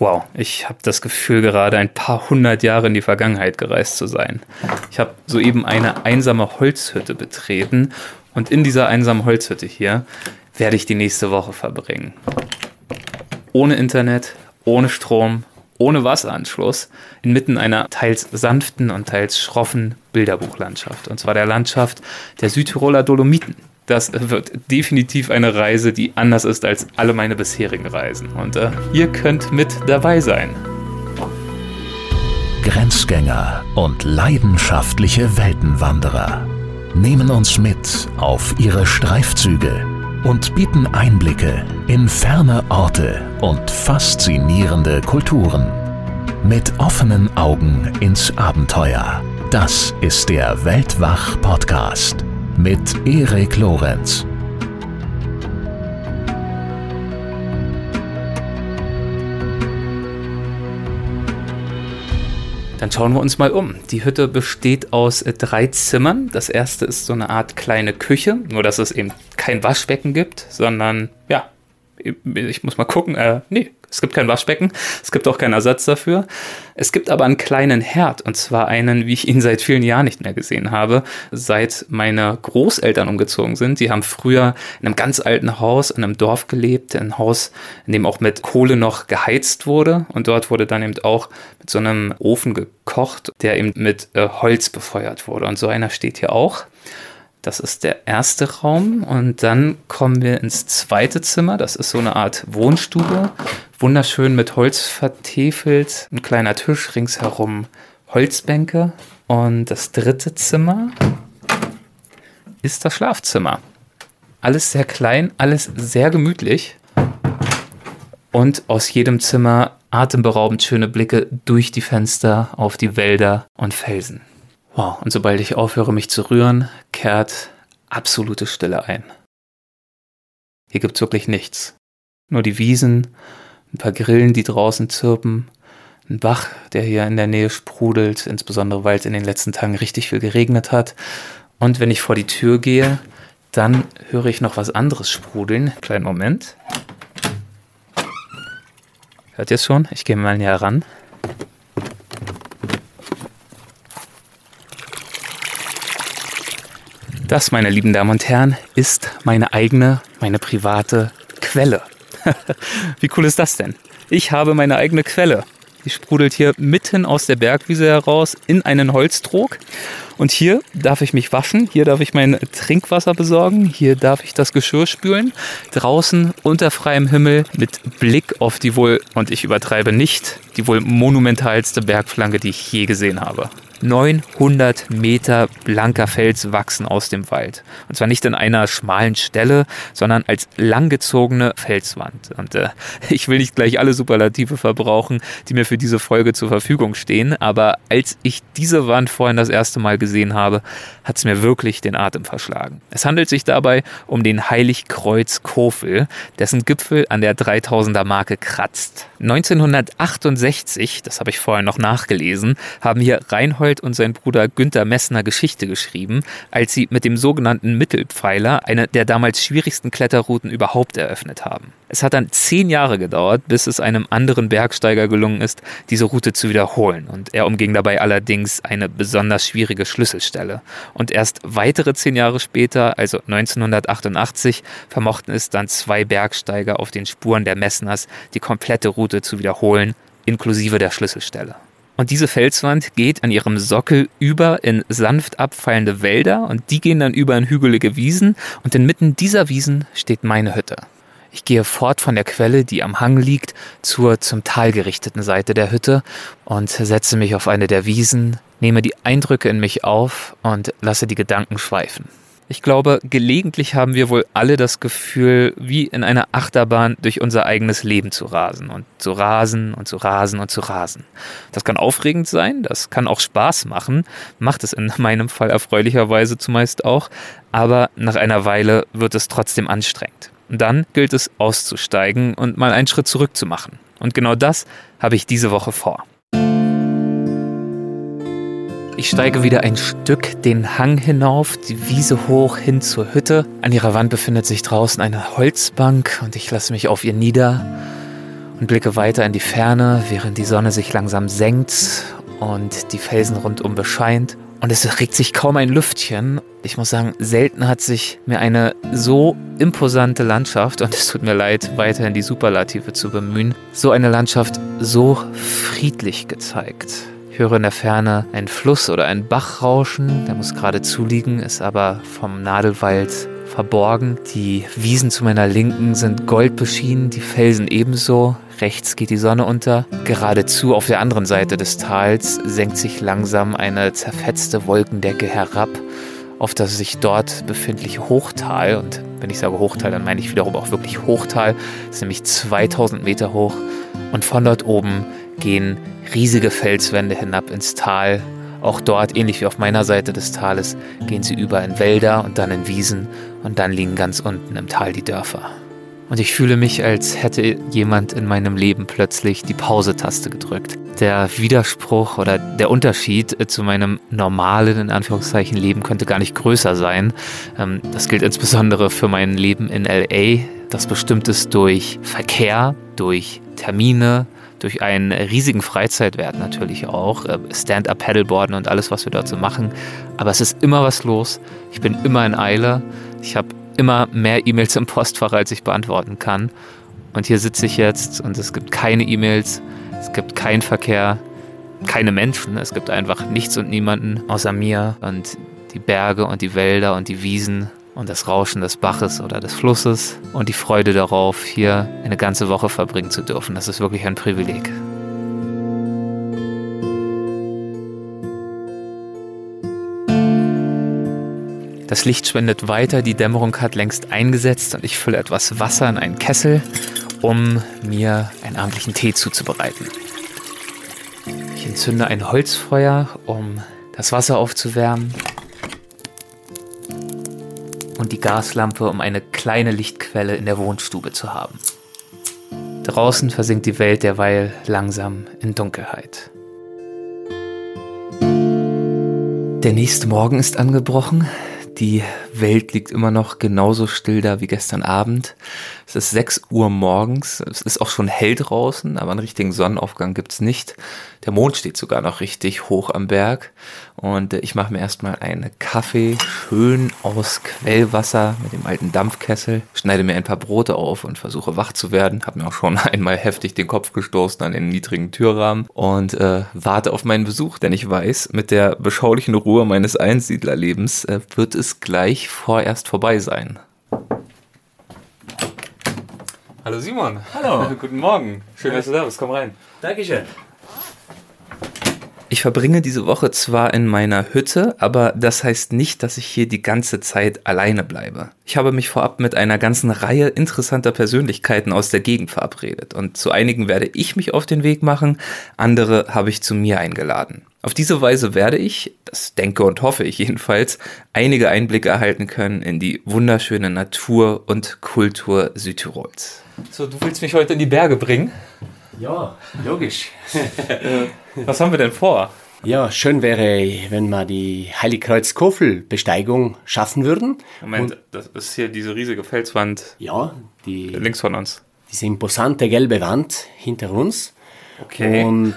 Wow, ich habe das Gefühl, gerade ein paar hundert Jahre in die Vergangenheit gereist zu sein. Ich habe soeben eine einsame Holzhütte betreten und in dieser einsamen Holzhütte hier werde ich die nächste Woche verbringen. Ohne Internet, ohne Strom, ohne Wasseranschluss, inmitten einer teils sanften und teils schroffen Bilderbuchlandschaft. Und zwar der Landschaft der Südtiroler Dolomiten das wird definitiv eine Reise, die anders ist als alle meine bisherigen Reisen. Und äh, ihr könnt mit dabei sein. Grenzgänger und leidenschaftliche Weltenwanderer nehmen uns mit auf ihre Streifzüge und bieten Einblicke in ferne Orte und faszinierende Kulturen. Mit offenen Augen ins Abenteuer. Das ist der Weltwach-Podcast mit Erik Lorenz. Dann schauen wir uns mal um. Die Hütte besteht aus drei Zimmern. Das erste ist so eine Art kleine Küche, nur dass es eben kein Waschbecken gibt, sondern ja, ich muss mal gucken, äh, nee, es gibt kein Waschbecken, es gibt auch keinen Ersatz dafür. Es gibt aber einen kleinen Herd und zwar einen, wie ich ihn seit vielen Jahren nicht mehr gesehen habe, seit meine Großeltern umgezogen sind. Die haben früher in einem ganz alten Haus in einem Dorf gelebt, ein Haus, in dem auch mit Kohle noch geheizt wurde und dort wurde dann eben auch mit so einem Ofen gekocht, der eben mit äh, Holz befeuert wurde und so einer steht hier auch. Das ist der erste Raum und dann kommen wir ins zweite Zimmer. Das ist so eine Art Wohnstube. Wunderschön mit Holz vertefelt. Ein kleiner Tisch ringsherum, Holzbänke. Und das dritte Zimmer ist das Schlafzimmer. Alles sehr klein, alles sehr gemütlich. Und aus jedem Zimmer atemberaubend schöne Blicke durch die Fenster auf die Wälder und Felsen. Wow, und sobald ich aufhöre, mich zu rühren, kehrt absolute Stille ein. Hier gibt's wirklich nichts. Nur die Wiesen, ein paar Grillen, die draußen zirpen, ein Bach, der hier in der Nähe sprudelt, insbesondere weil es in den letzten Tagen richtig viel geregnet hat. Und wenn ich vor die Tür gehe, dann höre ich noch was anderes sprudeln. Kleinen Moment. Hört ihr es schon? Ich gehe mal näher ran. Das, meine lieben Damen und Herren, ist meine eigene, meine private Quelle. Wie cool ist das denn? Ich habe meine eigene Quelle. Die sprudelt hier mitten aus der Bergwiese heraus in einen Holztrog. Und hier darf ich mich waschen, hier darf ich mein Trinkwasser besorgen, hier darf ich das Geschirr spülen. Draußen unter freiem Himmel mit Blick auf die wohl, und ich übertreibe nicht, die wohl monumentalste Bergflanke, die ich je gesehen habe. 900 Meter blanker Fels wachsen aus dem Wald. Und zwar nicht in einer schmalen Stelle, sondern als langgezogene Felswand. Und äh, ich will nicht gleich alle Superlative verbrauchen, die mir für diese Folge zur Verfügung stehen, aber als ich diese Wand vorhin das erste Mal gesehen habe, hat es mir wirklich den Atem verschlagen. Es handelt sich dabei um den Heiligkreuz Kofel, dessen Gipfel an der 3000er Marke kratzt. 1968, das habe ich vorher noch nachgelesen, haben hier Reinhold Arnold und sein Bruder Günther Messner Geschichte geschrieben, als sie mit dem sogenannten Mittelpfeiler eine der damals schwierigsten Kletterrouten überhaupt eröffnet haben. Es hat dann zehn Jahre gedauert, bis es einem anderen Bergsteiger gelungen ist, diese Route zu wiederholen. Und er umging dabei allerdings eine besonders schwierige Schlüsselstelle. Und erst weitere zehn Jahre später, also 1988, vermochten es dann zwei Bergsteiger auf den Spuren der Messners, die komplette Route zu wiederholen, inklusive der Schlüsselstelle. Und diese Felswand geht an ihrem Sockel über in sanft abfallende Wälder und die gehen dann über in hügelige Wiesen und inmitten dieser Wiesen steht meine Hütte. Ich gehe fort von der Quelle, die am Hang liegt, zur zum Tal gerichteten Seite der Hütte und setze mich auf eine der Wiesen, nehme die Eindrücke in mich auf und lasse die Gedanken schweifen. Ich glaube, gelegentlich haben wir wohl alle das Gefühl, wie in einer Achterbahn durch unser eigenes Leben zu rasen und zu rasen und zu rasen und zu rasen. Das kann aufregend sein, das kann auch Spaß machen, macht es in meinem Fall erfreulicherweise zumeist auch, aber nach einer Weile wird es trotzdem anstrengend. Und dann gilt es auszusteigen und mal einen Schritt zurück zu machen. Und genau das habe ich diese Woche vor. Ich steige wieder ein Stück den Hang hinauf, die Wiese hoch hin zur Hütte. An ihrer Wand befindet sich draußen eine Holzbank und ich lasse mich auf ihr nieder und blicke weiter in die Ferne, während die Sonne sich langsam senkt und die Felsen rundum bescheint. Und es regt sich kaum ein Lüftchen. Ich muss sagen, selten hat sich mir eine so imposante Landschaft, und es tut mir leid, weiterhin die Superlative zu bemühen, so eine Landschaft so friedlich gezeigt. Höre in der Ferne einen Fluss oder einen Bach rauschen, der muss gerade zuliegen, ist aber vom Nadelwald verborgen. Die Wiesen zu meiner Linken sind goldbeschienen, die Felsen ebenso. Rechts geht die Sonne unter. Geradezu auf der anderen Seite des Tals senkt sich langsam eine zerfetzte Wolkendecke herab auf das sich dort befindliche Hochtal. Und wenn ich sage Hochtal, dann meine ich wiederum auch wirklich Hochtal. Ist nämlich 2000 Meter hoch. Und von dort oben gehen riesige Felswände hinab ins Tal. Auch dort, ähnlich wie auf meiner Seite des Tales, gehen sie über in Wälder und dann in Wiesen und dann liegen ganz unten im Tal die Dörfer. Und ich fühle mich, als hätte jemand in meinem Leben plötzlich die Pause-Taste gedrückt. Der Widerspruch oder der Unterschied zu meinem normalen, in Anführungszeichen, Leben könnte gar nicht größer sein. Ähm, das gilt insbesondere für mein Leben in LA, das bestimmt ist durch Verkehr, durch Termine, durch einen riesigen Freizeitwert natürlich auch, äh, Stand-up-Paddleboarden und alles, was wir dort so machen. Aber es ist immer was los. Ich bin immer in Eile. Ich habe immer mehr E-Mails im Postfach, als ich beantworten kann. Und hier sitze ich jetzt und es gibt keine E-Mails, es gibt keinen Verkehr, keine Menschen, es gibt einfach nichts und niemanden außer mir und die Berge und die Wälder und die Wiesen und das Rauschen des Baches oder des Flusses und die Freude darauf, hier eine ganze Woche verbringen zu dürfen. Das ist wirklich ein Privileg. Das Licht spendet weiter, die Dämmerung hat längst eingesetzt und ich fülle etwas Wasser in einen Kessel, um mir einen abendlichen Tee zuzubereiten. Ich entzünde ein Holzfeuer, um das Wasser aufzuwärmen und die Gaslampe, um eine kleine Lichtquelle in der Wohnstube zu haben. Draußen versinkt die Welt derweil langsam in Dunkelheit. Der nächste Morgen ist angebrochen. Die Welt liegt immer noch genauso still da wie gestern Abend. Es ist 6 Uhr morgens. Es ist auch schon hell draußen, aber einen richtigen Sonnenaufgang gibt's nicht. Der Mond steht sogar noch richtig hoch am Berg. Und ich mache mir erstmal einen Kaffee, schön aus Quellwasser mit dem alten Dampfkessel, schneide mir ein paar Brote auf und versuche wach zu werden. Habe mir auch schon einmal heftig den Kopf gestoßen an den niedrigen Türrahmen und äh, warte auf meinen Besuch, denn ich weiß, mit der beschaulichen Ruhe meines Einsiedlerlebens äh, wird es gleich vorerst vorbei sein. Hallo Simon. Hallo. Guten Morgen. Schön, dass du da bist. Komm rein. Dankeschön. Ich verbringe diese Woche zwar in meiner Hütte, aber das heißt nicht, dass ich hier die ganze Zeit alleine bleibe. Ich habe mich vorab mit einer ganzen Reihe interessanter Persönlichkeiten aus der Gegend verabredet und zu einigen werde ich mich auf den Weg machen, andere habe ich zu mir eingeladen. Auf diese Weise werde ich, das denke und hoffe ich jedenfalls, einige Einblicke erhalten können in die wunderschöne Natur und Kultur Südtirols. So, du willst mich heute in die Berge bringen? Ja, logisch. Was haben wir denn vor? Ja, schön wäre, wenn wir die Heiligkreuz-Kofel-Besteigung schaffen würden. Moment, das ist hier diese riesige Felswand Ja, die, links von uns. diese imposante gelbe Wand hinter uns. Okay. Und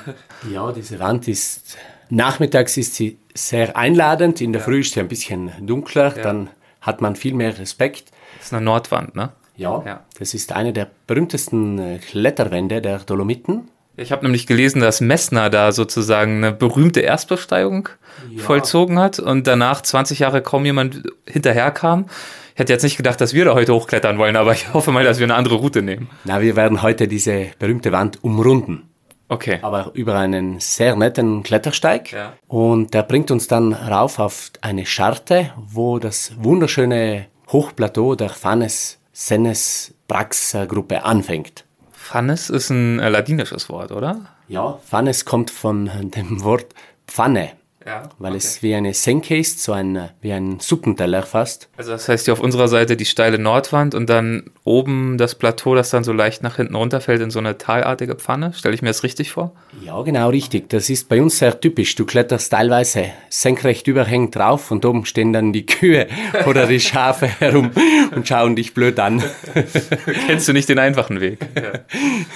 ja, diese Wand ist, nachmittags ist sie sehr einladend, in der Früh ist sie ein bisschen dunkler, dann hat man viel mehr Respekt. Das ist eine Nordwand, ne? Ja, Ja. das ist eine der berühmtesten äh, Kletterwände der Dolomiten. Ich habe nämlich gelesen, dass Messner da sozusagen eine berühmte Erstbesteigung vollzogen hat und danach 20 Jahre kaum jemand hinterherkam. Ich hätte jetzt nicht gedacht, dass wir da heute hochklettern wollen, aber ich hoffe mal, dass wir eine andere Route nehmen. Na, wir werden heute diese berühmte Wand umrunden. Okay. aber über einen sehr netten Klettersteig. Ja. Und der bringt uns dann rauf auf eine Scharte, wo das wunderschöne Hochplateau der Fanes Senes Brax Gruppe anfängt. Pfannes ist ein äh, ladinisches Wort, oder? Ja, Fanes kommt von dem Wort Pfanne. Ja, weil okay. es wie eine Senke ist, so ein, wie ein Suppenteller fast. Also das heißt hier auf unserer Seite die steile Nordwand und dann oben das Plateau, das dann so leicht nach hinten runterfällt in so eine talartige Pfanne. Stelle ich mir das richtig vor? Ja, genau richtig. Das ist bei uns sehr typisch. Du kletterst teilweise senkrecht überhängend drauf und oben stehen dann die Kühe oder die Schafe herum und schauen dich blöd an. Kennst du nicht den einfachen Weg? Ja.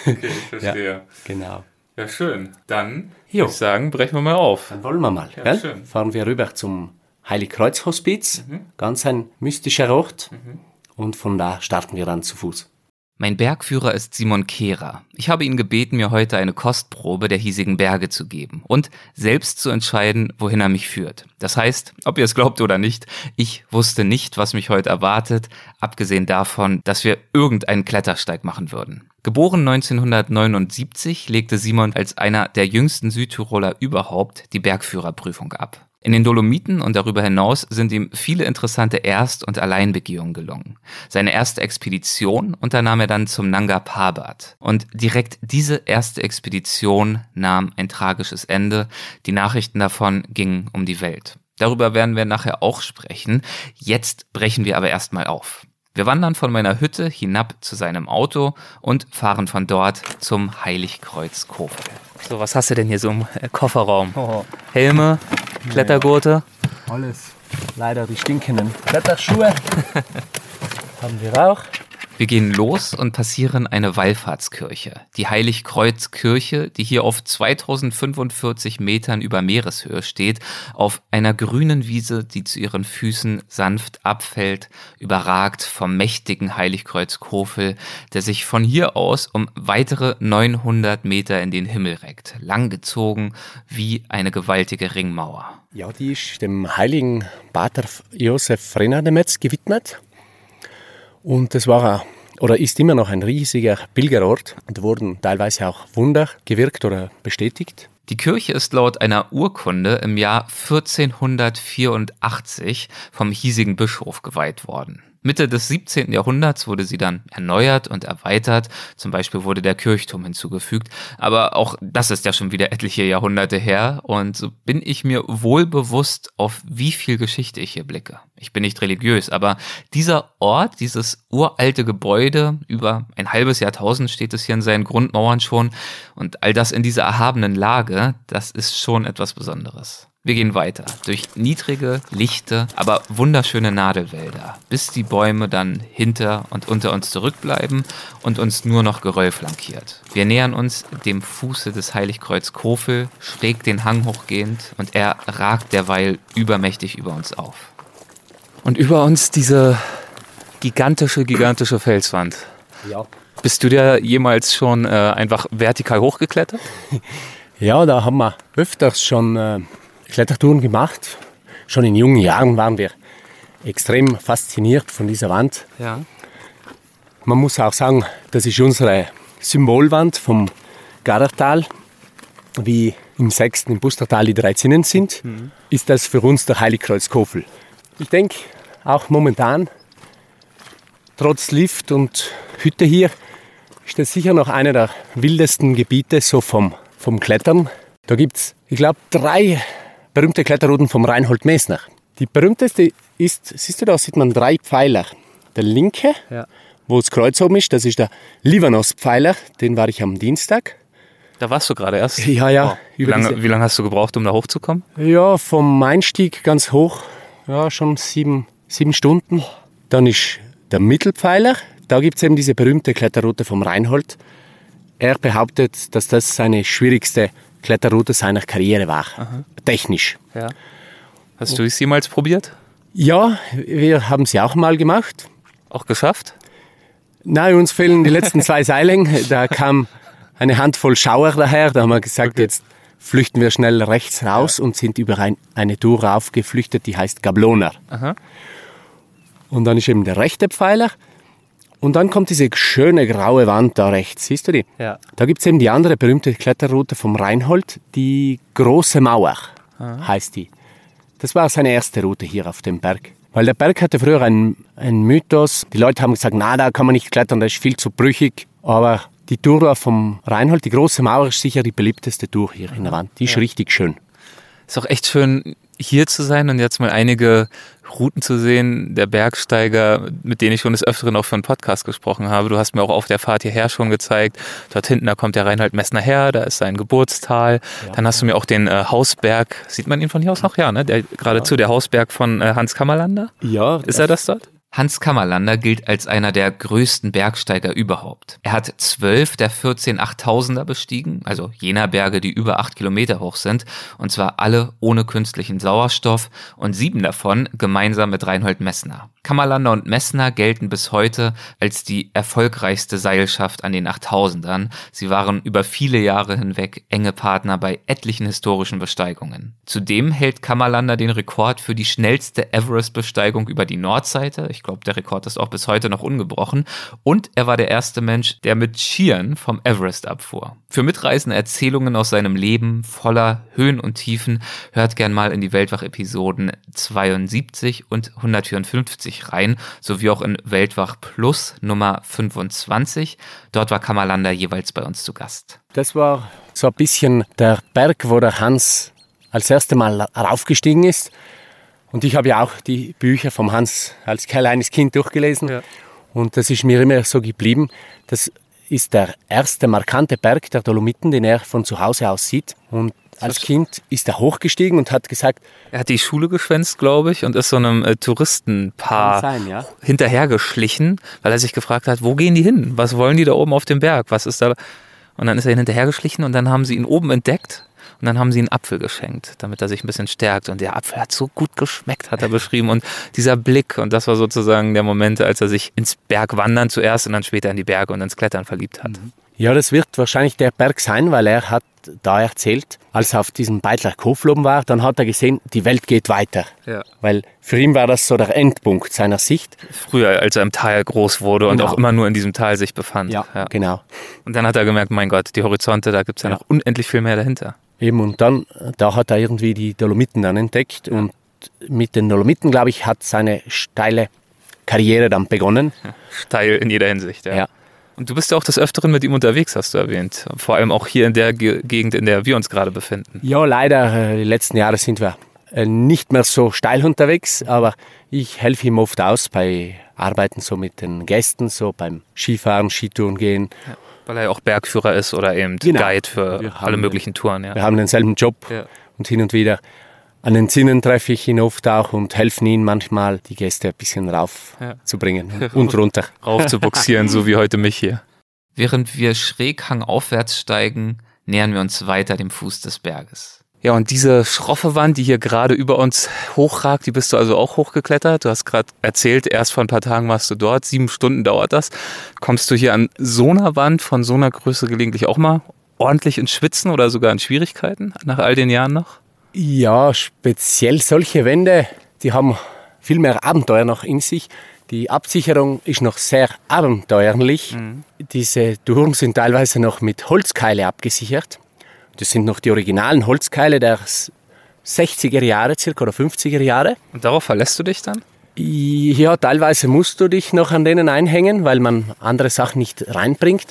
Okay, ich verstehe. Genau. Ja, schön. Dann Jo. würde ich sagen, brechen wir mal auf. Dann wollen wir mal. schön. Fahren wir rüber zum Heiligkreuz-Hospiz. Ganz ein mystischer Ort. Und von da starten wir dann zu Fuß. Mein Bergführer ist Simon Kehrer. Ich habe ihn gebeten, mir heute eine Kostprobe der hiesigen Berge zu geben und selbst zu entscheiden, wohin er mich führt. Das heißt, ob ihr es glaubt oder nicht, ich wusste nicht, was mich heute erwartet, abgesehen davon, dass wir irgendeinen Klettersteig machen würden. Geboren 1979 legte Simon als einer der jüngsten Südtiroler überhaupt die Bergführerprüfung ab. In den Dolomiten und darüber hinaus sind ihm viele interessante Erst- und Alleinbegehungen gelungen. Seine erste Expedition unternahm er dann zum Nanga Parbat. Und direkt diese erste Expedition nahm ein tragisches Ende. Die Nachrichten davon gingen um die Welt. Darüber werden wir nachher auch sprechen. Jetzt brechen wir aber erstmal auf. Wir wandern von meiner Hütte hinab zu seinem Auto und fahren von dort zum Heiligkreuz Kofel. So, was hast du denn hier so im äh, Kofferraum? Helme, Klettergurte. Alles. Leider die stinkenden Kletterschuhe. Haben wir auch. Wir gehen los und passieren eine Wallfahrtskirche. Die Heiligkreuzkirche, die hier auf 2045 Metern über Meereshöhe steht, auf einer grünen Wiese, die zu ihren Füßen sanft abfällt, überragt vom mächtigen Heiligkreuz Kofel, der sich von hier aus um weitere 900 Meter in den Himmel reckt, langgezogen wie eine gewaltige Ringmauer. Ja, die ist dem heiligen Pater Josef Renademetz gewidmet. Und das war ein, oder ist immer noch ein riesiger Pilgerort und wurden teilweise auch Wunder gewirkt oder bestätigt. Die Kirche ist laut einer Urkunde im Jahr 1484 vom hiesigen Bischof geweiht worden. Mitte des 17. Jahrhunderts wurde sie dann erneuert und erweitert. Zum Beispiel wurde der Kirchturm hinzugefügt. Aber auch das ist ja schon wieder etliche Jahrhunderte her. Und so bin ich mir wohl bewusst, auf wie viel Geschichte ich hier blicke. Ich bin nicht religiös, aber dieser Ort, dieses uralte Gebäude, über ein halbes Jahrtausend steht es hier in seinen Grundmauern schon. Und all das in dieser erhabenen Lage, das ist schon etwas Besonderes. Wir gehen weiter durch niedrige, lichte, aber wunderschöne Nadelwälder, bis die Bäume dann hinter und unter uns zurückbleiben und uns nur noch Geröll flankiert. Wir nähern uns dem Fuße des Heiligkreuz Kofel, schräg den Hang hochgehend und er ragt derweil übermächtig über uns auf. Und über uns diese gigantische, gigantische Felswand. Ja. Bist du da jemals schon äh, einfach vertikal hochgeklettert? Ja, da haben wir öfters schon äh, Klettertouren gemacht. Schon in jungen Jahren waren wir extrem fasziniert von dieser Wand. Ja. Man muss auch sagen, das ist unsere Symbolwand vom Gardertal. Wie im sechsten im Bustertal die drei Zinnen sind, ist das für uns der Heiligkreuz Kofel. Ich denke, auch momentan, trotz Lift und Hütte hier, ist das sicher noch einer der wildesten Gebiete so vom, vom Klettern. Da gibt es, ich glaube, drei berühmte Kletterrouten vom Reinhold Messner. Die berühmteste ist, siehst du da, sieht man drei Pfeiler. Der linke, Ja. wo das Kreuz oben ist, das ist der Livanos-Pfeiler, den war ich am Dienstag. Da warst du gerade erst. Ja, ja. Wow. Wie lange, wie lange hast du gebraucht, um da hochzukommen? Ja, vom Einstieg ganz hoch, ja, schon sieben, sieben Stunden. Dann ist der Mittelpfeiler, da gibt es eben diese berühmte Kletterroute vom Reinhold. Er behauptet, dass das seine schwierigste Kletterroute seiner Karriere war, technisch. Ja. Hast du es jemals probiert? Ja, wir haben sie auch mal gemacht. Auch geschafft? Nein, uns fehlen die letzten zwei Seilen. Da kam eine Handvoll Schauer daher. Da haben wir gesagt, jetzt flüchten wir schnell rechts raus und sind über ein, eine Tour raufgeflüchtet, die heißt Gablona. Und dann ist eben der rechte Pfeiler. Und dann kommt diese schöne graue Wand da rechts. Siehst du die? Ja. Da gibt es eben die andere berühmte Kletterroute vom Reinhold, die Große Mauer heißt die. Das war seine erste Route hier auf dem Berg. Weil der Berg hatte früher einen, einen Mythos. Die Leute haben gesagt, na, da kann man nicht klettern, das ist viel zu brüchig. Aber die Tour vom Reinhold, die Große Mauer, ist sicher die beliebteste Tour hier in der Wand. Die ist richtig schön. Ist auch echt schön, hier zu sein und jetzt mal einige Routen zu sehen, der Bergsteiger, mit denen ich schon des Öfteren auch für einen Podcast gesprochen habe. Du hast mir auch auf der Fahrt hierher schon gezeigt. Dort hinten, da kommt der Reinhard Messner her, da ist sein Geburtstal. Ja. Dann hast du mir auch den äh, Hausberg, sieht man ihn von hier aus noch? Ja, ne? Der, geradezu ja. der Hausberg von äh, Hans Kammerlander. Ja. Ist er das dort? Hans Kammerlander gilt als einer der größten Bergsteiger überhaupt. Er hat zwölf der 14 8000er bestiegen, also jener Berge, die über acht Kilometer hoch sind, und zwar alle ohne künstlichen Sauerstoff und sieben davon gemeinsam mit Reinhold Messner. Kammerlander und Messner gelten bis heute als die erfolgreichste Seilschaft an den 8000ern. Sie waren über viele Jahre hinweg enge Partner bei etlichen historischen Besteigungen. Zudem hält Kammerlander den Rekord für die schnellste Everest-Besteigung über die Nordseite. Ich glaube, der Rekord ist auch bis heute noch ungebrochen. Und er war der erste Mensch, der mit Skiern vom Everest abfuhr. Für mitreißende Erzählungen aus seinem Leben voller Höhen und Tiefen hört gern mal in die Weltwach-Episoden 72 und 154 20 rein, sowie auch in Weltwach Plus Nummer 25. Dort war Kammerlander jeweils bei uns zu Gast. Das war so ein bisschen der Berg, wo der Hans als erstes Mal raufgestiegen ist. Und ich habe ja auch die Bücher vom Hans als kleines Kind durchgelesen. Ja. Und das ist mir immer so geblieben. Das ist der erste markante Berg der Dolomiten, den er von zu Hause aus sieht. Und als Kind ist er hochgestiegen und hat gesagt. Er hat die Schule geschwänzt, glaube ich, und ist so einem äh, Touristenpaar sein, ja? hinterhergeschlichen, weil er sich gefragt hat, wo gehen die hin? Was wollen die da oben auf dem Berg? Was ist da? Und dann ist er hinterhergeschlichen und dann haben sie ihn oben entdeckt und dann haben sie einen Apfel geschenkt, damit er sich ein bisschen stärkt. Und der Apfel hat so gut geschmeckt, hat er beschrieben. Und dieser Blick, und das war sozusagen der Moment, als er sich ins Bergwandern zuerst und dann später in die Berge und ins Klettern verliebt hat. Mhm. Ja, das wird wahrscheinlich der Berg sein, weil er hat da erzählt, als er auf diesem Beitler Kofloben war, dann hat er gesehen, die Welt geht weiter. Ja. Weil für ihn war das so der Endpunkt seiner Sicht. Früher, als er im Tal groß wurde und genau. auch immer nur in diesem Tal sich befand. Ja, ja, genau. Und dann hat er gemerkt, mein Gott, die Horizonte, da gibt es ja, ja, noch unendlich viel mehr dahinter. Eben, und dann, da hat er irgendwie die Dolomiten dann entdeckt und mit den Dolomiten, glaube ich, hat seine steile Karriere dann begonnen. Steil in jeder Hinsicht, ja. Und du bist ja auch des Öfteren mit ihm unterwegs, hast du erwähnt. Vor allem auch hier in der Gegend, in der wir uns gerade befinden. Ja, leider, äh, die letzten Jahre sind wir äh, nicht mehr so steil unterwegs, aber ich helfe ihm oft aus bei Arbeiten so mit den Gästen, so beim Skifahren, Skitouren gehen. Ja, weil er ja auch Bergführer ist oder eben genau. Guide für alle möglichen Touren. Ja. Wir haben denselben Job ja. und hin und wieder an den Zinnen treffe ich ihn oft auch und helfe ihm manchmal, die Gäste ein bisschen raufzubringen ja. und runter. Rauf zu boxieren, so wie heute mich hier. Während wir schräg hangaufwärts steigen, nähern wir uns weiter dem Fuß des Berges. Ja, und diese schroffe Wand, die hier gerade über uns hochragt, die bist du also auch hochgeklettert. Du hast gerade erzählt, erst vor ein paar Tagen warst du dort. Sieben Stunden dauert das. Kommst du hier an so einer Wand von so einer Größe gelegentlich auch mal ordentlich ins Schwitzen oder sogar in Schwierigkeiten nach all den Jahren noch? Ja, speziell solche Wände, die haben viel mehr Abenteuer noch in sich. Die Absicherung ist noch sehr abenteuerlich. Mhm. Diese Türen sind teilweise noch mit Holzkeile abgesichert. Das sind noch die originalen Holzkeile der 60er Jahre circa oder 50er Jahre. Und darauf verlässt du dich dann? Ja, teilweise musst du dich noch an denen einhängen, weil man andere Sachen nicht reinbringt.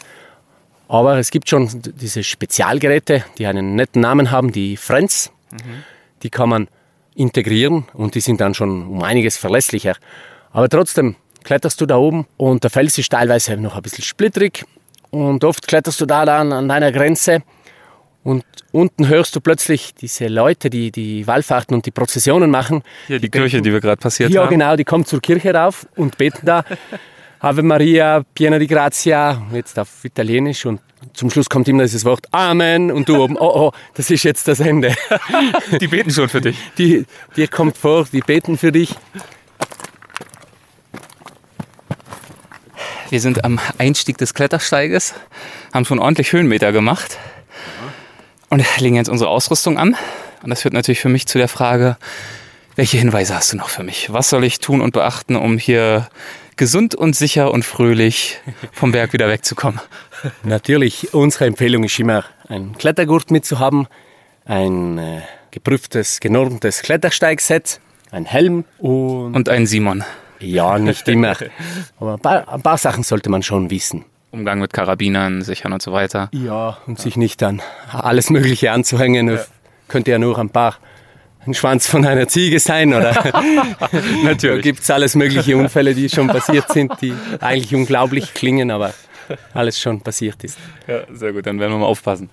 Aber es gibt schon diese Spezialgeräte, die einen netten Namen haben, die Friends. Mhm. Die kann man integrieren und die sind dann schon um einiges verlässlicher. Aber trotzdem kletterst du da oben und der Fels ist teilweise noch ein bisschen splittrig und oft kletterst du da dann an deiner Grenze und unten hörst du plötzlich diese Leute, die die Wallfahrten und die Prozessionen machen. Hier die, die Kirche, beten, die wir gerade passiert ja, haben. Ja, genau, die kommen zur Kirche rauf und beten da Ave Maria, piena di grazia, jetzt auf Italienisch und zum Schluss kommt immer dieses Wort Amen und du oben, oh, oh, das ist jetzt das Ende. Die beten schon für dich. Die, dir kommt vor, die beten für dich. Wir sind am Einstieg des Klettersteiges, haben schon ordentlich Höhenmeter gemacht und legen jetzt unsere Ausrüstung an. Und das führt natürlich für mich zu der Frage, welche Hinweise hast du noch für mich? Was soll ich tun und beachten, um hier gesund und sicher und fröhlich vom Berg wieder wegzukommen? Natürlich, unsere Empfehlung ist immer, einen Klettergurt mitzuhaben, ein äh, geprüftes, genormtes Klettersteigset, ein Helm und... Und einen Simon. Ja, nicht immer. Aber ein paar, ein paar Sachen sollte man schon wissen. Umgang mit Karabinern sichern und so weiter. Ja, und sich nicht dann alles Mögliche anzuhängen. Ja. Könnte ja nur ein paar ein Schwanz von einer Ziege sein oder natürlich gibt es alles mögliche Unfälle, die schon passiert sind, die eigentlich unglaublich klingen, aber alles schon passiert ist. Ja, sehr gut, dann werden wir mal aufpassen.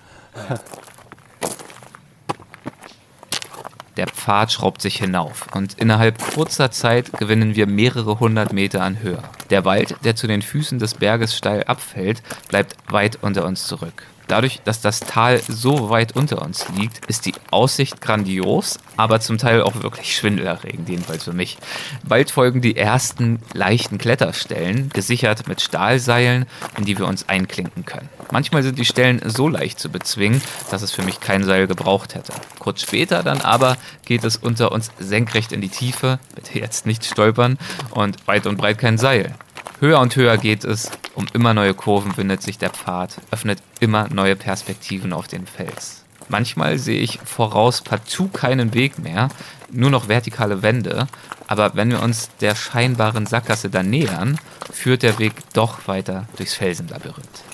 Der Pfad schraubt sich hinauf und innerhalb kurzer Zeit gewinnen wir mehrere hundert Meter an Höhe. Der Wald, der zu den Füßen des Berges steil abfällt, bleibt weit unter uns zurück. Dadurch, dass das Tal so weit unter uns liegt, ist die Aussicht grandios, aber zum Teil auch wirklich schwindelerregend, jedenfalls für mich. Bald folgen die ersten leichten Kletterstellen, gesichert mit Stahlseilen, in die wir uns einklinken können. Manchmal sind die Stellen so leicht zu bezwingen, dass es für mich kein Seil gebraucht hätte. Kurz später dann aber geht es unter uns senkrecht in die Tiefe, bitte jetzt nicht stolpern, und weit und breit kein Seil. Höher und höher geht es, um immer neue Kurven windet sich der Pfad, öffnet immer neue Perspektiven auf den Fels. Manchmal sehe ich voraus partout keinen Weg mehr, nur noch vertikale Wände, aber wenn wir uns der scheinbaren Sackgasse dann nähern, führt der Weg doch weiter durchs Felsenlabyrinth.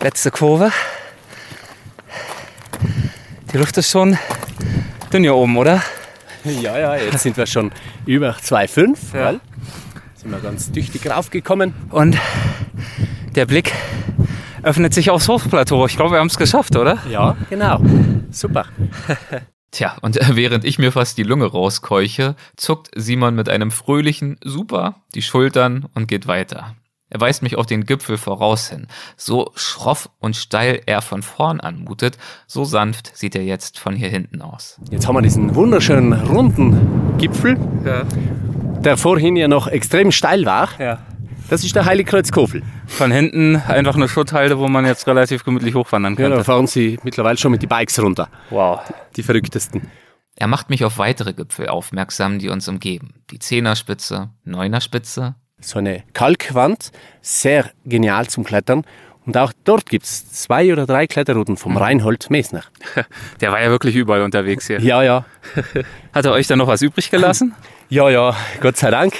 Letzte Kurve. Die Luft ist schon dünn hier oben, oder? Ja, ja, jetzt sind wir schon über 2,5. Ja. Sind wir ganz tüchtig raufgekommen. Und der Blick öffnet sich aufs Hochplateau. Ich glaube, wir haben es geschafft, oder? Ja, genau. Super. Tja, und äh, während ich mir fast die Lunge rauskeuche, zuckt Simon mit einem fröhlichen Super die Schultern und geht weiter. Er weist mich auf den Gipfel voraus hin. So schroff und steil er von vorn anmutet, so sanft sieht er jetzt von hier hinten aus. Jetzt haben wir diesen wunderschönen runden Gipfel, Ja. der vorhin ja noch extrem steil war. ja. Das ist der Heiligkreuzkofel. Von hinten einfach eine Schutthalde, wo man jetzt relativ gemütlich hochwandern Ja, da fahren sie mittlerweile schon mit die Bikes runter. Wow. Die verrücktesten. Er macht mich auf weitere Gipfel aufmerksam, die uns umgeben. Die Zehnerspitze, Neunerspitze. So eine Kalkwand, sehr genial zum Klettern. Und auch dort gibt es zwei oder drei Kletterrouten vom Reinhold Mesner. Der war ja wirklich überall unterwegs hier. Ja, ja. Hat er euch da noch was übrig gelassen? Ja, ja, Gott sei Dank.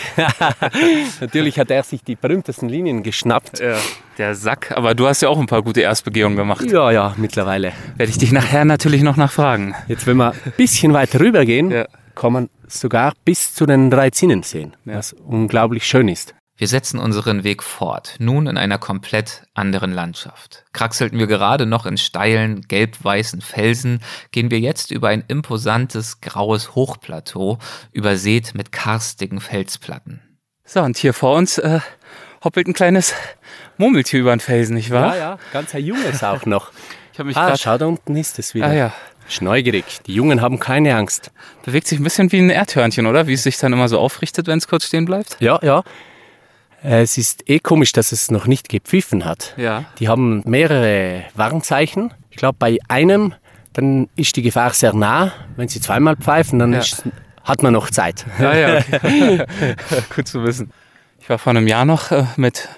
Natürlich hat er sich die berühmtesten Linien geschnappt. Ja. Der Sack. Aber du hast ja auch ein paar gute Erstbegehungen gemacht. Ja, ja, mittlerweile. Werde ich dich nachher natürlich noch nachfragen. Jetzt, wenn wir ein bisschen weiter rüber gehen, Ja. Kann man sogar bis zu den drei Zinnen sehen, was unglaublich schön ist. Wir setzen unseren Weg fort, nun in einer komplett anderen Landschaft. Kraxelten wir gerade noch in steilen, gelb-weißen Felsen, gehen wir jetzt über ein imposantes, graues Hochplateau, übersät mit karstigen Felsplatten. So, und hier vor uns äh, hoppelt ein kleines Murmeltier über den Felsen, nicht wahr? ja, ganz ein junges auch noch. Ich habe mich Ah, schau, da unten ist es wieder. Ah ja. Ist neugierig. Die Jungen haben keine Angst. Bewegt sich ein bisschen wie ein Erdhörnchen, oder? Wie es sich dann immer so aufrichtet, wenn es kurz stehen bleibt. Ja, ja. Äh, Es ist eh komisch, dass es noch nicht gepfiffen hat. Ja. Die haben mehrere Warnzeichen. Ich glaube, bei einem, dann ist die Gefahr sehr nah. Wenn sie zweimal pfeifen, dann Ja. ist, hat man noch Zeit. Ja, ja, okay. Gut zu wissen. Ich war vor einem Jahr noch äh, mit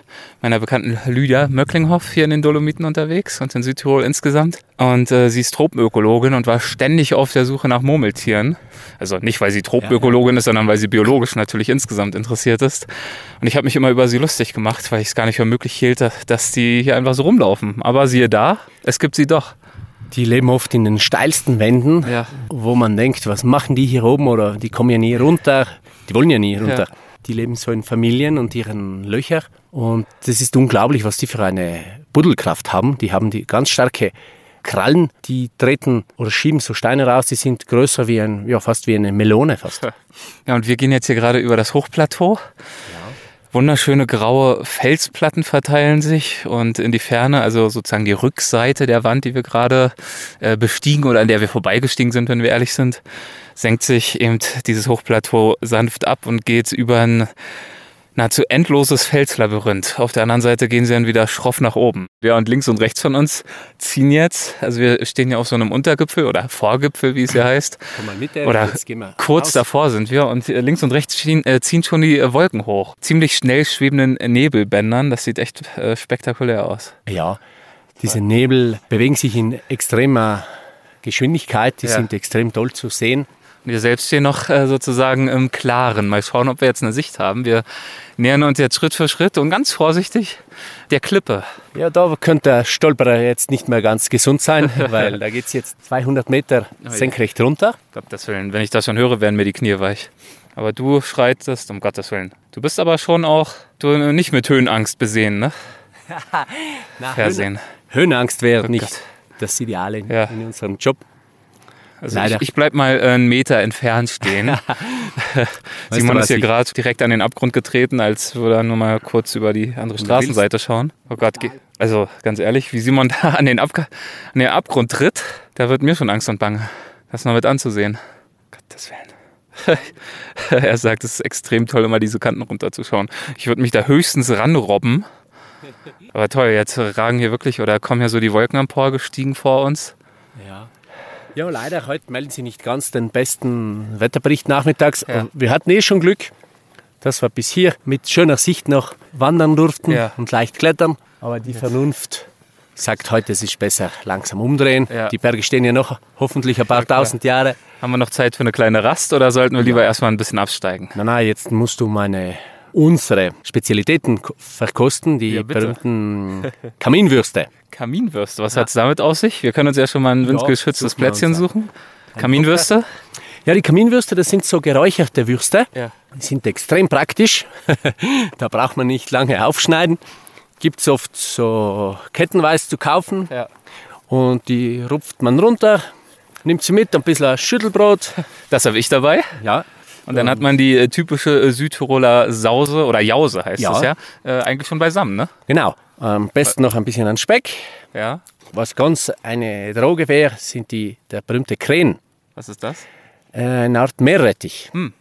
meiner bekannten Lydia Möcklinghoff hier in den Dolomiten unterwegs und in Südtirol insgesamt. Und äh, sie ist Tropenökologin und war ständig auf der Suche nach Murmeltieren. Also nicht, weil sie Tropenökologin ist, sondern weil sie biologisch natürlich insgesamt interessiert ist. Und ich habe mich immer über sie lustig gemacht, weil ich es gar nicht für möglich hielt, dass- die hier einfach so rumlaufen. Aber siehe da, es gibt sie doch. Die leben oft in den steilsten Wänden, Ja. wo man denkt, was machen die hier oben oder die kommen ja nie runter. Die wollen ja nie runter. Die leben so in Familien und ihren Löcher. Und das ist unglaublich, was die für eine Buddelkraft haben. Die haben die ganz starke Krallen, die treten oder schieben so Steine raus, die sind größer wie ein, ja, fast wie eine Melone fast. Ja, und wir gehen jetzt hier gerade über das Hochplateau. Wunderschöne graue Felsplatten verteilen sich und in die Ferne, also sozusagen die Rückseite der Wand, die wir gerade äh, bestiegen oder an der wir vorbeigestiegen sind, wenn wir ehrlich sind, senkt sich eben dieses Hochplateau sanft ab und geht über ein nahezu endloses Felslabyrinth. Auf der anderen Seite gehen sie dann wieder schroff nach oben. Ja, und links und rechts von uns ziehen jetzt, also wir stehen ja auf so einem Untergipfel oder Vorgipfel, wie es hier heißt. Komm mal mit, Oder gehen wir kurz raus. davor sind wir und äh, links und rechts ziehen, äh, ziehen schon die äh, Wolken hoch. Ziemlich schnell schwebenden Nebelbändern. Das sieht echt äh, spektakulär aus. Ja, diese Nebel bewegen sich in extremer Geschwindigkeit, die Ja. sind extrem toll zu sehen. Wir selbst stehen noch äh, sozusagen im Klaren. Mal schauen, ob wir jetzt eine Sicht haben. Wir nähern uns jetzt Schritt für Schritt und ganz vorsichtig der Klippe. Ja, da könnte der Stolperer jetzt nicht mehr ganz gesund sein, weil da geht es jetzt 200 Meter senkrecht runter. Gottes Willen, wenn ich das schon höre, werden mir die Knie weich. Aber du schreitest, um Gottes Willen. Du bist aber schon auch du, nicht mit Höhenangst besehen, ne? Na, Versehen. Höhenangst wäre Oh nicht das Ideale in, Ja. in unserem Job. Also Leider. ich, ich bleib mal äh, einen Meter entfernt stehen. Simon ist hier gerade direkt an den Abgrund getreten, als würde er nur mal kurz über die andere Straßenseite schauen. Oh Gott, also ganz ehrlich, wie Simon da an den, Abg an den Abgrund tritt, da wird mir schon Angst und Bange, das noch mit anzusehen. Gottes Willen. er sagt, es ist extrem toll, immer diese Kanten runterzuschauen. Ich würde mich da höchstens ranrobben. Aber toll, jetzt ragen hier wirklich oder kommen hier so die Wolken emporgestiegen vor uns. Ja. Leider, heute melden Sie nicht ganz den besten Wetterbericht nachmittags. Ja. Wir hatten eh schon Glück, dass wir bis hier mit schöner Sicht noch wandern durften Ja. und leicht klettern. Aber die Vernunft sagt heute, es ist besser langsam umdrehen. Ja. Die Berge stehen ja noch hoffentlich ein paar klar. tausend Jahre. Haben wir noch Zeit für eine kleine Rast oder sollten wir lieber erstmal ein bisschen absteigen? Na, na, jetzt musst du meine unsere Spezialitäten ko- verkosten, die berühmten Kaminwürste. Kaminwürste, was hat's damit aus sich? Wir können uns ja schon mal ein windgeschütztes Plätzchen suchen. Kaminwürste? Ja, die Kaminwürste, das sind so geräucherte Würste. Ja. Die sind extrem praktisch. da braucht man nicht lange aufschneiden. Gibt es oft so kettenweise zu kaufen. Ja. Und die rupft man runter, nimmt sie mit, ein bisschen Schüttelbrot. Das habe ich dabei. Ja. Und dann hat man die äh, typische äh, Südtiroler Sause oder Jause heißt Ja. es ja, äh, eigentlich schon beisammen, ne? Genau. Am besten noch ein bisschen an Speck. Ja. Was ganz eine Droge wäre, sind die, der berühmte Krähen. Was ist das? Äh, eine Art Meerrettich. Hm.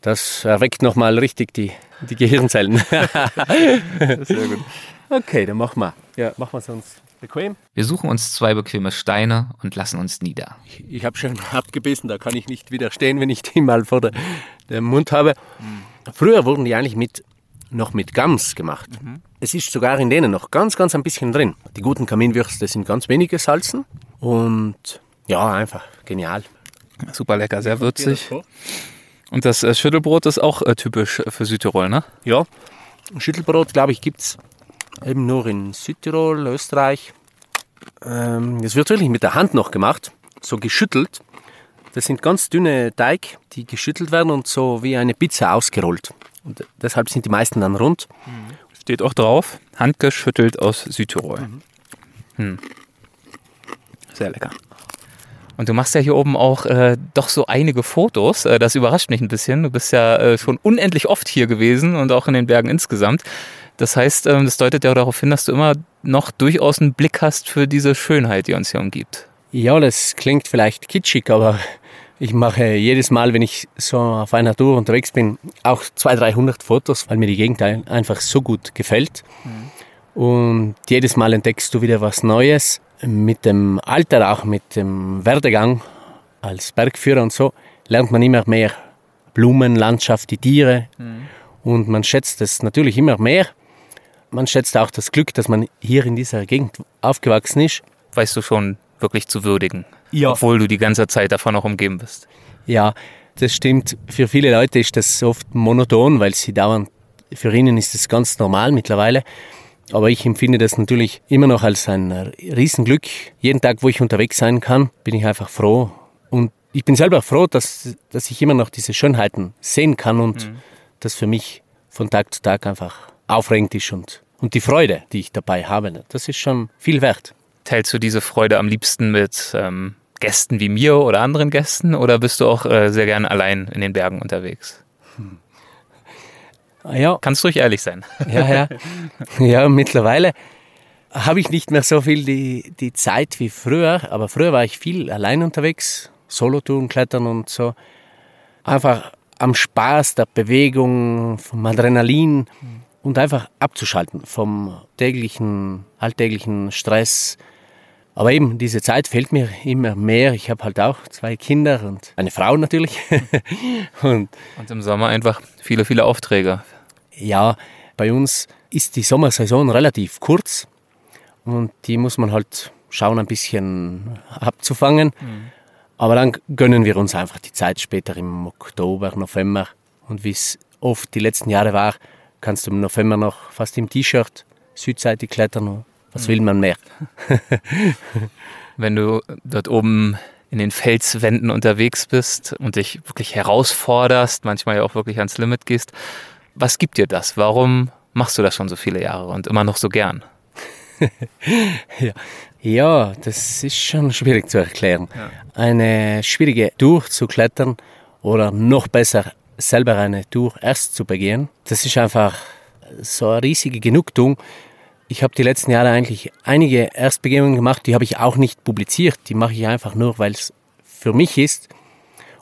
Das erweckt nochmal richtig die, die Gehirnzellen. Sehr gut. okay, dann machen wir. Ja. Machen wir es uns bequem. Wir suchen uns zwei bequeme Steine und lassen uns nieder. Ich habe schon abgebissen, da kann ich nicht widerstehen, wenn ich die mal vor der, dem Mund habe. Früher wurden die eigentlich mit, noch mit Gams gemacht. Es ist sogar in denen noch ganz, ganz ein bisschen drin. Die guten Kaminwürste sind ganz wenig gesalzen und ja, einfach genial. Super lecker, sehr würzig. Und das äh, Schüttelbrot ist auch äh, typisch für Südtirol, ne? Ja, Schüttelbrot, glaube ich, gibt es eben nur in Südtirol, Österreich. Ähm, das wird wirklich mit der Hand noch gemacht, so geschüttelt. Das sind ganz dünne Teig, die geschüttelt werden und so wie eine Pizza ausgerollt. Und deshalb sind die meisten dann rund. Steht auch drauf, handgeschüttelt aus Südtirol. Hm. Sehr lecker. Und du machst ja hier oben auch äh, doch so einige Fotos. Äh, das überrascht mich ein bisschen. Du bist ja äh, schon unendlich oft hier gewesen und auch in den Bergen insgesamt. Das heißt, ähm, das deutet ja darauf hin, dass du immer noch durchaus einen Blick hast für diese Schönheit, die uns hier umgibt. Ja, das klingt vielleicht kitschig, aber ich mache jedes Mal, wenn ich so auf einer Tour unterwegs bin, auch 200, 300 Fotos, weil mir die Gegend ein- einfach so gut gefällt. Und jedes Mal entdeckst du wieder was Neues. Mit dem Alter, auch mit dem Werdegang als Bergführer und so, lernt man immer mehr Blumen, Landschaft, die Tiere. Und man schätzt es natürlich immer mehr. Man schätzt auch das Glück, dass man hier in dieser Gegend aufgewachsen ist. Weißt du schon wirklich zu würdigen. Ja. Obwohl du die ganze Zeit davon noch umgeben bist. Ja, das stimmt. Für viele Leute ist das oft monoton, weil sie dauernd, für ihnen ist das ganz normal mittlerweile. Aber ich empfinde das natürlich immer noch als ein Riesenglück. Jeden Tag, wo ich unterwegs sein kann, bin ich einfach froh. Und ich bin selber froh, dass, dass ich immer noch diese Schönheiten sehen kann und das für mich von Tag zu Tag einfach aufregend ist und, und die Freude, die ich dabei habe, das ist schon viel wert. Teilst du diese Freude am liebsten mit ähm, Gästen wie mir oder anderen Gästen oder bist du auch äh, sehr gerne allein in den Bergen unterwegs? Ah Ja, Kannst ruhig ehrlich sein. Ja, ja. Ja, mittlerweile habe ich nicht mehr so viel die, die Zeit wie früher, aber früher war ich viel allein unterwegs, Solotouren, Klettern und so. Einfach am Spaß der Bewegung, vom Adrenalin und einfach abzuschalten vom täglichen, alltäglichen Stress. Aber eben, diese Zeit fehlt mir immer mehr. Ich habe halt auch zwei Kinder und eine Frau natürlich. und Und im Sommer einfach viele, viele Aufträge. ja, bei uns ist die Sommersaison relativ kurz und die muss man halt schauen, ein bisschen abzufangen. Aber dann gönnen wir uns einfach die Zeit später im Oktober, November. Und wie es oft die letzten Jahre war, kannst du im November noch fast im T-Shirt südseitig klettern. Was will man mehr? Wenn du dort oben in den Felswänden unterwegs bist und dich wirklich herausforderst, manchmal ja auch wirklich ans Limit gehst, was gibt dir das? Warum machst du das schon so viele Jahre und immer noch so gern? ja. ja, das ist schon schwierig zu erklären. Ja. Eine schwierige Tour zu klettern oder noch besser selber eine Tour erst zu begehen, das ist einfach so eine riesige Genugtuung. Ich habe die letzten Jahre eigentlich einige Erstbegehungen gemacht, die habe ich auch nicht publiziert. Die mache ich einfach nur, weil es für mich ist.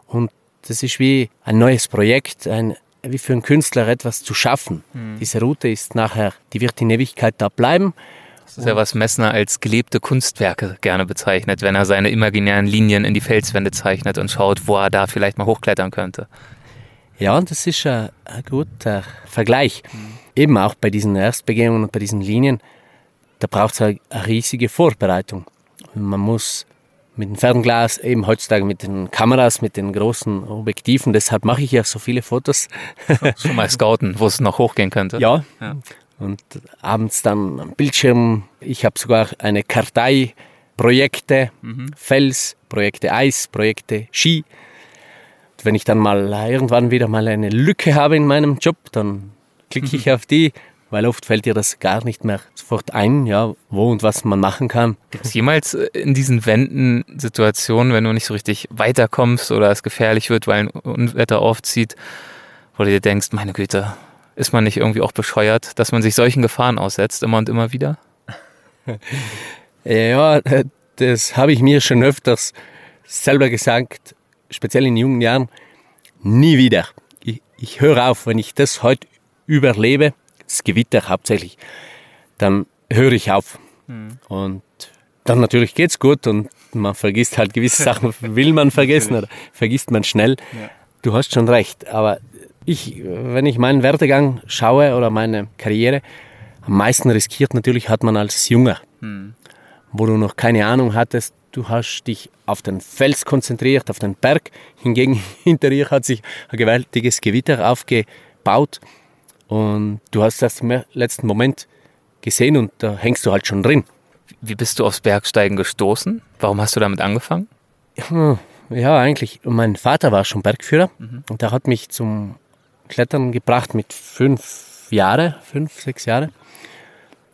Und das ist wie ein neues Projekt, ein, wie für einen Künstler etwas zu schaffen. Mhm. Diese Route ist nachher, die wird in Ewigkeit da bleiben. Das ist ja, was Messner als gelebte Kunstwerke gerne bezeichnet, wenn er seine imaginären Linien in die Felswände zeichnet und schaut, wo er da vielleicht mal hochklettern könnte. Ja, das ist ein, ein guter Vergleich. Mhm. Eben auch bei diesen Erstbegehungen und bei diesen Linien, da braucht es eine, eine riesige Vorbereitung. Man muss mit dem Fernglas, eben heutzutage mit den Kameras, mit den großen Objektiven, deshalb mache ich ja so viele Fotos. Schon mal scouten, wo es noch hochgehen könnte. Ja, ja und abends dann am Bildschirm. Ich habe sogar eine Kartei, Projekte, mhm. Fels, Projekte Eis, Projekte Ski. Und wenn ich dann mal irgendwann wieder mal eine Lücke habe in meinem Job, dann klicke mhm. ich auf die, weil oft fällt dir das gar nicht mehr sofort ein, ja, wo und was man machen kann. Gibt es jemals in diesen Wänden Situationen, wenn du nicht so richtig weiterkommst oder es gefährlich wird, weil ein Unwetter aufzieht, wo du dir denkst, meine Güte, ist man nicht irgendwie auch bescheuert, dass man sich solchen Gefahren aussetzt, immer und immer wieder? Ja, das habe ich mir schon öfters selber gesagt, speziell in jungen Jahren, nie wieder. Ich, ich höre auf, wenn ich das heute überlebe, das Gewitter hauptsächlich, dann höre ich auf. Mhm. Und dann natürlich geht es gut und man vergisst halt gewisse Sachen, will man vergessen oder vergisst man schnell. Ja. Du hast schon recht, aber ich, wenn ich meinen Werdegang schaue oder meine Karriere, am meisten riskiert natürlich hat man als Junger, hm. wo du noch keine Ahnung hattest. Du hast dich auf den Fels konzentriert, auf den Berg. Hingegen hinter dir hat sich ein gewaltiges Gewitter aufgebaut und du hast das im letzten Moment gesehen und da hängst du halt schon drin. Wie bist du aufs Bergsteigen gestoßen? Warum hast du damit angefangen? Ja, eigentlich. Mein Vater war schon Bergführer mhm. und der hat mich zum Klettern gebracht mit fünf Jahren, fünf, sechs Jahren.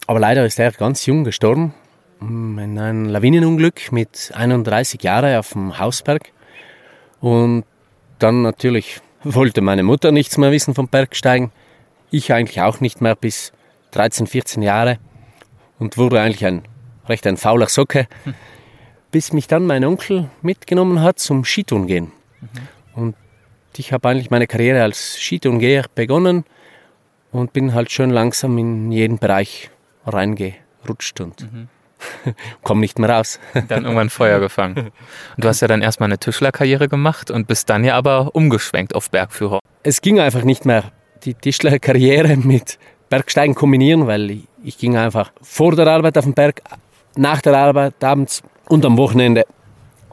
Aber leider ist er ganz jung gestorben in einem Lawinenunglück mit 31 Jahren auf dem Hausberg. Und dann natürlich wollte meine Mutter nichts mehr wissen vom Bergsteigen. Ich eigentlich auch nicht mehr bis 13, 14 Jahre und wurde eigentlich ein recht ein fauler Socke, hm. bis mich dann mein Onkel mitgenommen hat zum Skitouren gehen. Mhm. Und ich habe eigentlich meine Karriere als Skitourengeher begonnen und bin halt schön langsam in jeden Bereich reingerutscht und mhm. komme nicht mehr raus. Dann irgendwann Feuer gefangen. Und du hast ja dann erstmal eine Tischlerkarriere gemacht und bist dann ja aber umgeschwenkt auf Bergführer. Es ging einfach nicht mehr die Tischlerkarriere mit Bergsteigen kombinieren, weil ich, ich ging einfach vor der Arbeit auf den Berg, nach der Arbeit abends und am Wochenende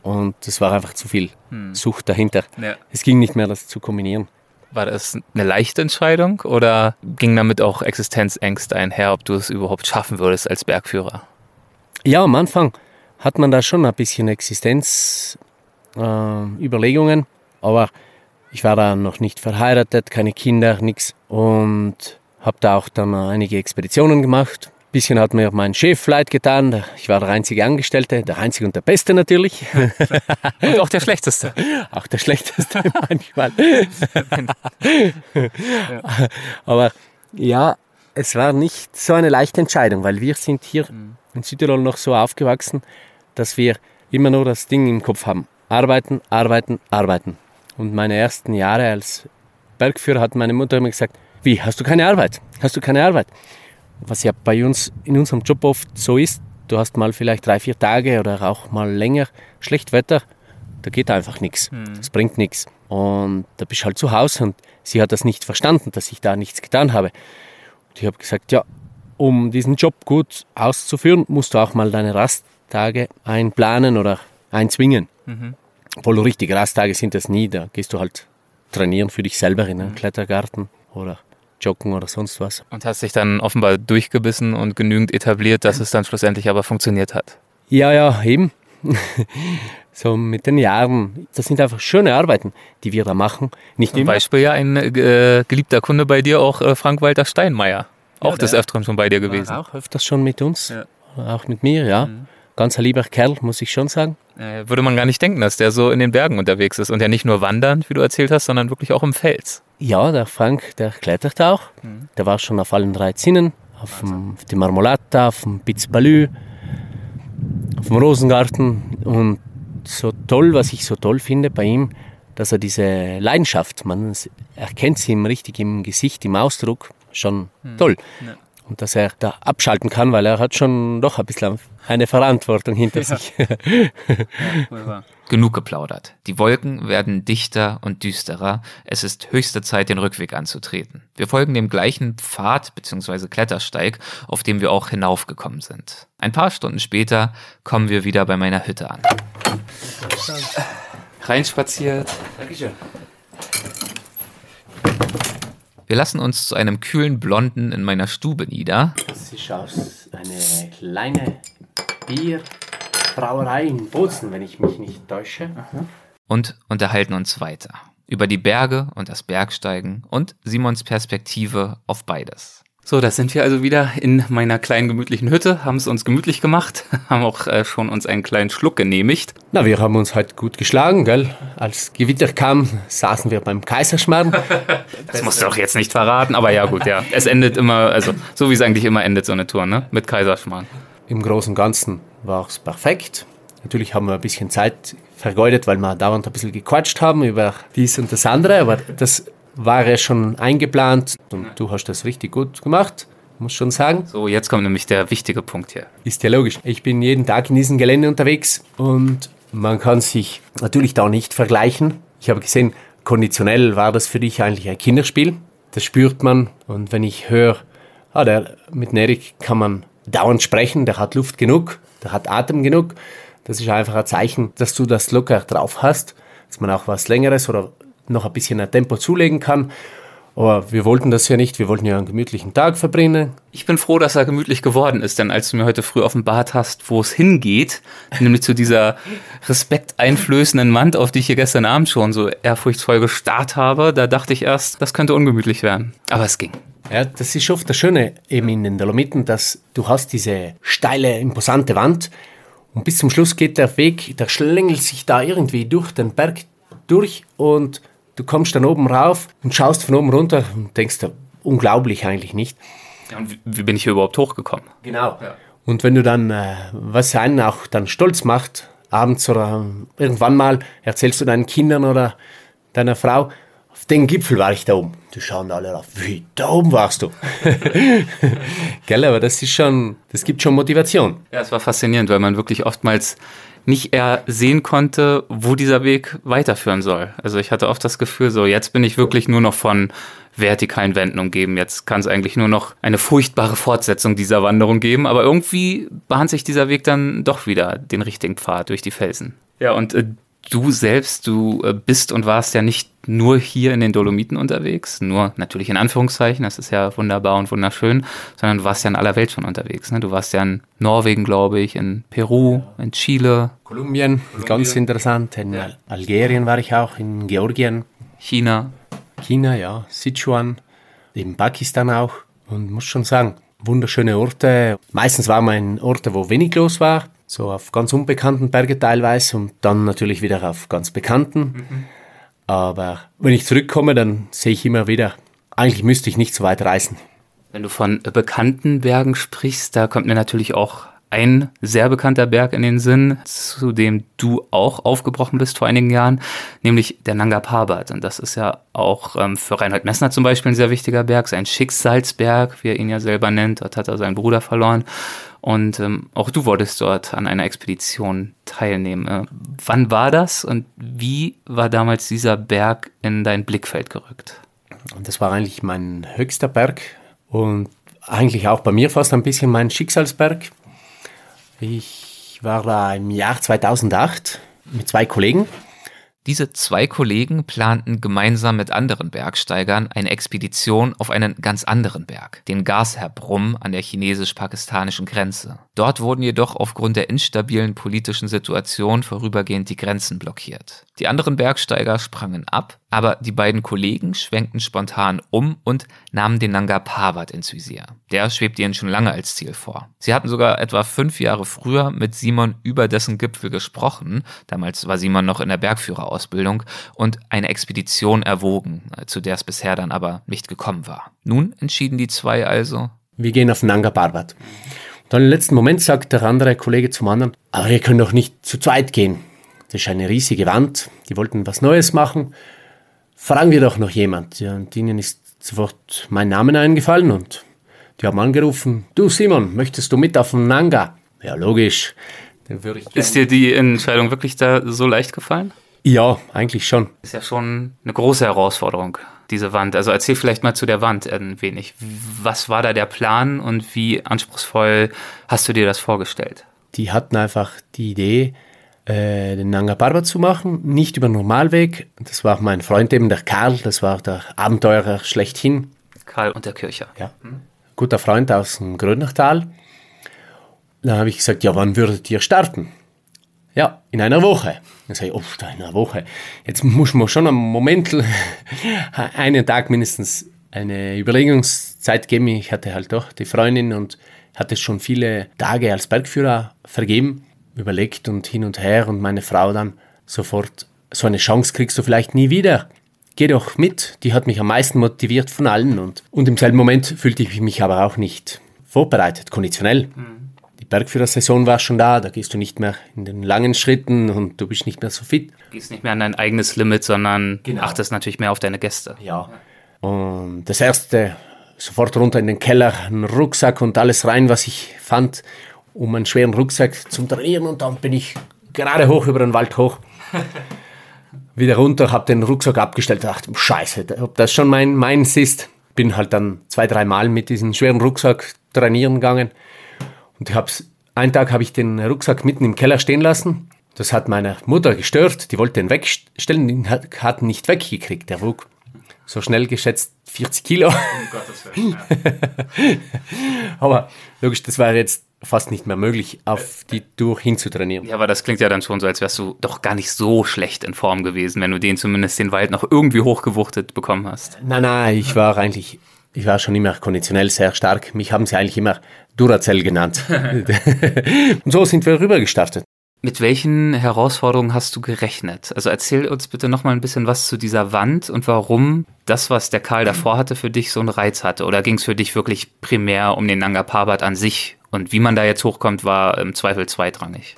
und es war einfach zu viel hm. Sucht dahinter. Ja. Es ging nicht mehr, das zu kombinieren. War das eine leichte Entscheidung oder ging damit auch Existenzängste einher, ob du es überhaupt schaffen würdest als Bergführer? Ja, am Anfang hat man da schon ein bisschen Existenzüberlegungen, äh, aber ich war da noch nicht verheiratet, keine Kinder, nichts und habe da auch dann einige Expeditionen gemacht bisschen hat mir mein Chef leid getan. Ich war der einzige Angestellte, der einzige und der Beste natürlich. Und auch der Schlechteste. Auch der Schlechteste manchmal. Aber ja, es war nicht so eine leichte Entscheidung, weil wir sind hier mhm. in Südtirol noch so aufgewachsen, dass wir immer nur das Ding im Kopf haben. Arbeiten, arbeiten, arbeiten. Und meine ersten Jahre als Bergführer hat meine Mutter immer gesagt, wie, hast du keine Arbeit? Hast du keine Arbeit? was ja bei uns in unserem Job oft so ist, du hast mal vielleicht drei, vier Tage oder auch mal länger schlecht Wetter, da geht einfach nichts. Mhm. Das bringt nichts. Und da bist du halt zu Hause und sie hat das nicht verstanden, dass ich da nichts getan habe. Und ich habe gesagt, ja, um diesen Job gut auszuführen, musst du auch mal deine Rasttage einplanen oder einzwingen. Mhm. Obwohl richtige Rasttage sind das nie, da gehst du halt trainieren für dich selber in einem Mhm. Klettergarten oder joggen oder sonst was. Und hast dich dann offenbar durchgebissen und genügend etabliert, dass es dann schlussendlich aber funktioniert hat. Ja, ja, eben. so mit den Jahren, das sind einfach schöne Arbeiten, die wir da machen. Nicht Zum. Beispiel ja ein äh, geliebter Kunde bei dir, auch äh, Frank-Walter Steinmeier. Auch Ja, des Öfteren schon bei dir gewesen. Auch öfters schon mit uns, Ja. auch mit mir, ja. Ganz ein lieber Kerl, muss ich schon sagen. Äh, würde man gar nicht denken, dass der so in den Bergen unterwegs ist und ja nicht nur wandern, wie du erzählt hast, sondern wirklich auch im Fels. Ja, der Frank, der klettert auch. Der war schon auf allen drei Zinnen, auf dem, auf dem Marmolata, auf dem Piz Balü, auf dem Rosengarten. Und so toll, was ich so toll finde bei ihm, dass er diese Leidenschaft, man erkennt sie ihm richtig im Gesicht, im Ausdruck, schon toll. Und dass er da abschalten kann, weil er hat schon doch ein bisschen eine Verantwortung hinter sich. Genug geplaudert. Die Wolken werden dichter und düsterer. Es ist höchste Zeit, den Rückweg anzutreten. Wir folgen dem gleichen Pfad bzw. Klettersteig, auf dem wir auch hinaufgekommen sind. Ein paar Stunden später kommen wir wieder bei meiner Hütte an. Reinspaziert. Wir lassen uns zu einem kühlen Blonden in meiner Stube nieder. Das ist aus eine kleine Bierbrauerei in Bozen, wenn ich mich nicht täusche. und unterhalten uns weiter über die Berge und das Bergsteigen und Simons Perspektive auf beides. So, da sind wir also wieder in meiner kleinen gemütlichen Hütte, haben es uns gemütlich gemacht, haben auch äh, schon uns einen kleinen Schluck genehmigt. Na, wir haben uns heute gut geschlagen, gell? Als Gewitter kam, saßen wir beim Kaiserschmarrn. Das musst du auch jetzt nicht verraten, aber ja gut, ja. Es endet immer, also so wie es eigentlich immer endet, so eine Tour, ne? Mit Kaiserschmarrn. Im Großen und Ganzen war es perfekt. Natürlich haben wir ein bisschen Zeit vergeudet, weil wir dauernd ein bisschen gequatscht haben über dies und das andere, aber das war ja schon eingeplant und du hast das richtig gut gemacht, muss schon sagen. So, jetzt kommt nämlich der wichtige Punkt hier. Ist ja logisch. Ich bin jeden Tag in diesem Gelände unterwegs und man kann sich natürlich da nicht vergleichen. Ich habe gesehen, konditionell war das für dich eigentlich ein Kinderspiel. Das spürt man. Und wenn ich höre, ah, der, mit Nerik kann man dauernd sprechen, der hat Luft genug, der hat Atem genug. Das ist einfach ein Zeichen, dass du das locker drauf hast, dass man auch was Längeres oder noch ein bisschen ein Tempo zulegen kann. Aber wir wollten das ja nicht, wir wollten ja einen gemütlichen Tag verbringen. Ich bin froh, dass er gemütlich geworden ist, denn als du mir heute früh offenbart hast, wo es hingeht, nämlich zu dieser respekteinflößenden Wand, auf die ich hier gestern Abend schon so ehrfurchtsvoll gestarrt habe, da dachte ich erst, das könnte ungemütlich werden. Aber es ging. Ja, das ist oft das Schöne eben in den Dolomiten, dass du hast diese steile, imposante Wand und bis zum Schluss geht der Weg, der schlängelt sich da irgendwie durch den Berg durch und du kommst dann oben rauf und schaust von oben runter und denkst, da, unglaublich eigentlich nicht. Ja, und wie, bin ich hier überhaupt hochgekommen? Genau. Und wenn du dann, äh, was einen auch dann stolz macht, abends oder irgendwann mal erzählst du deinen Kindern oder deiner Frau, auf den Gipfel war ich da oben. Die schauen alle auf, wie, da oben warst du. Gell, aber das ist schon, das gibt schon Motivation. Ja, es war faszinierend, weil man wirklich oftmals nicht eher sehen konnte, wo dieser Weg weiterführen soll. Also ich hatte oft das Gefühl, so jetzt bin ich wirklich nur noch von vertikalen Wänden umgeben. Jetzt kann es eigentlich nur noch eine furchtbare Fortsetzung dieser Wanderung geben. Aber irgendwie bahnt sich dieser Weg dann doch wieder den richtigen Pfad durch die Felsen. Ja, und äh, du selbst, du äh, bist und warst ja nicht nur hier in den Dolomiten unterwegs, nur natürlich in Anführungszeichen, das ist ja wunderbar und wunderschön, sondern du warst ja in aller Welt schon unterwegs. Ne? Du warst ja in Norwegen, glaube ich, in Peru, in Chile, Kolumbien, ganz interessant. In Al- Algerien war ich auch, in Georgien, China. China, ja, Sichuan, in Pakistan auch. Und muss schon sagen, wunderschöne Orte. Meistens war man in Orte, wo wenig los war, so auf ganz unbekannten Berge teilweise und dann natürlich wieder auf ganz bekannten. Aber wenn ich zurückkomme, dann sehe ich immer wieder, eigentlich müsste ich nicht so weit reisen. Wenn du von bekannten Bergen sprichst, da kommt mir natürlich auch ein sehr bekannter Berg in den Sinn, zu dem du auch aufgebrochen bist vor einigen Jahren, nämlich der Nanga Parbat. Und das ist ja auch ähm, für Reinhold Messner zum Beispiel ein sehr wichtiger Berg, sein Schicksalsberg, wie er ihn ja selber nennt. Dort hat er seinen Bruder verloren. Und ähm, auch du wolltest dort an einer Expedition teilnehmen. Äh, wann war das und wie war damals dieser Berg in dein Blickfeld gerückt? Das war eigentlich mein höchster Berg und eigentlich auch bei mir fast ein bisschen mein Schicksalsberg. Ich war da im Jahr 2008 mit zwei Kollegen Diese zwei Kollegen planten gemeinsam mit anderen Bergsteigern eine Expedition auf einen ganz anderen Berg, den Gashar-Brumm an der chinesisch-pakistanischen Grenze. Dort wurden jedoch aufgrund der instabilen politischen Situation vorübergehend die Grenzen blockiert. Die anderen Bergsteiger sprangen ab, aber die beiden Kollegen schwenkten spontan um und nahmen den Nanga Parbat ins Visier. Der schwebt ihnen schon lange als Ziel vor. Sie hatten sogar etwa fünf Jahre früher mit Simon über dessen Gipfel gesprochen, damals war Simon noch in der Bergführerausbildung, und eine Expedition erwogen, zu der es bisher dann aber nicht gekommen war. Nun entschieden die zwei also, wir gehen auf Nanga Parbat. Dann im letzten Moment sagt der andere Kollege zum anderen, aber wir können doch nicht zu zweit gehen. Das ist eine riesige Wand, die wollten was Neues machen. Fragen wir doch noch jemand. Ja, und ihnen ist sofort mein Name eingefallen und die haben angerufen, du Simon, möchtest du mit auf den Nanga? Ja, logisch. Dann würde ich ist dir die Entscheidung wirklich da so leicht gefallen? Ja, eigentlich schon. Ist ja schon eine große Herausforderung, diese Wand. Also erzähl vielleicht mal zu der Wand ein wenig. Was war da der Plan und wie anspruchsvoll hast du dir das vorgestellt? Die hatten einfach die Idee, äh, den Nanga Parbat zu machen, nicht über Normalweg. Das war mein Freund eben, der Karl, das war der Abenteurer schlechthin. Karl und der Kircher. Ja. Guter Freund aus dem Grönachtal. Dann habe ich gesagt, ja, wann würdet ihr starten? Ja, in einer Woche. Dann sage ich, oh, in einer Woche. Jetzt muss man schon einen Moment, einen Tag mindestens eine Überlegungszeit geben. Ich hatte halt doch die Freundin und hatte schon viele Tage als Bergführer vergeben überlegt und hin und her und meine Frau dann sofort, so eine Chance kriegst du vielleicht nie wieder. Geh doch mit, die hat mich am meisten motiviert von allen und, und im selben Moment fühlte ich mich aber auch nicht vorbereitet, konditionell. Mhm. Die Bergführersaison war schon da, da gehst du nicht mehr in den langen Schritten und du bist nicht mehr so fit. Du gehst nicht mehr an dein eigenes Limit, sondern genau. achtest natürlich mehr auf deine Gäste. Ja. Und das erste, sofort runter in den Keller, einen Rucksack und alles rein, was ich fand um einen schweren Rucksack zum Trainieren und dann bin ich gerade hoch über den Wald hoch. Wieder runter, habe den Rucksack abgestellt, dachte, scheiße, ob das schon mein, meins ist. Bin halt dann zwei, drei Mal mit diesem schweren Rucksack trainieren gegangen. Und ich hab's, einen Tag habe ich den Rucksack mitten im Keller stehen lassen. Das hat meine Mutter gestört. Die wollte den wegstellen, den hat, nicht weggekriegt. Der wog so schnell geschätzt 40 Kilo. Um Gottes Willen, ja. Aber logisch, das war jetzt fast nicht mehr möglich, auf die Tour hinzutrainieren. Ja, aber das klingt ja dann schon so, als wärst du doch gar nicht so schlecht in Form gewesen, wenn du den zumindest den Wald noch irgendwie hochgewuchtet bekommen hast. Nein, nein, ich war eigentlich, ich war schon immer konditionell sehr stark. Mich haben sie eigentlich immer Duracell genannt. Und so sind wir rüber gestartet. Mit welchen Herausforderungen hast du gerechnet? Also erzähl uns bitte noch mal ein bisschen was zu dieser Wand und warum das, was der Karl davor hatte, für dich so einen Reiz hatte. Oder ging es für dich wirklich primär um den Nanga Parbat an sich und wie man da jetzt hochkommt, war im Zweifel zweitrangig.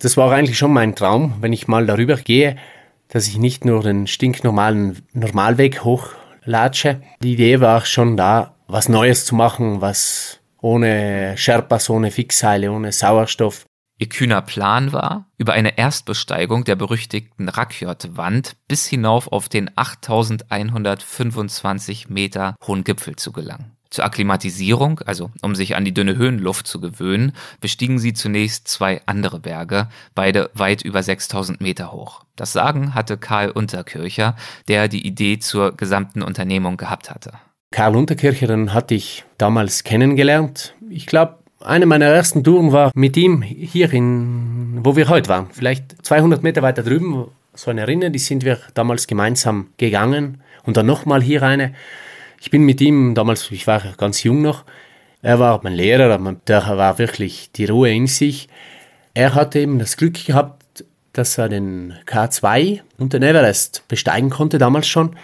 Das war eigentlich schon mein Traum, wenn ich mal darüber gehe, dass ich nicht nur den stinknormalen Normalweg hochlatsche. Die Idee war schon da, was Neues zu machen, was ohne Sherpas, ohne Fixseile, ohne Sauerstoff. Ihr kühner Plan war, über eine Erstbesteigung der berüchtigten Rakjot-Wand bis hinauf auf den 8125 Meter hohen Gipfel zu gelangen. Zur Akklimatisierung, also um sich an die dünne Höhenluft zu gewöhnen, bestiegen sie zunächst zwei andere Berge, beide weit über 6000 Meter hoch. Das Sagen hatte Karl Unterkircher, der die Idee zur gesamten Unternehmung gehabt hatte. Karl Unterkircher, den hatte ich damals kennengelernt. Ich glaube, eine meiner ersten Touren war mit ihm hier in, wo wir heute waren. Vielleicht 200 Meter weiter drüben, so eine Rinne, die sind wir damals gemeinsam gegangen. Und dann nochmal hier eine. Ich bin mit ihm, damals, ich war ganz jung noch, er war mein Lehrer, der war wirklich die Ruhe in sich. Er hatte eben das Glück gehabt, dass er den K2 und den Everest besteigen konnte, damals schon.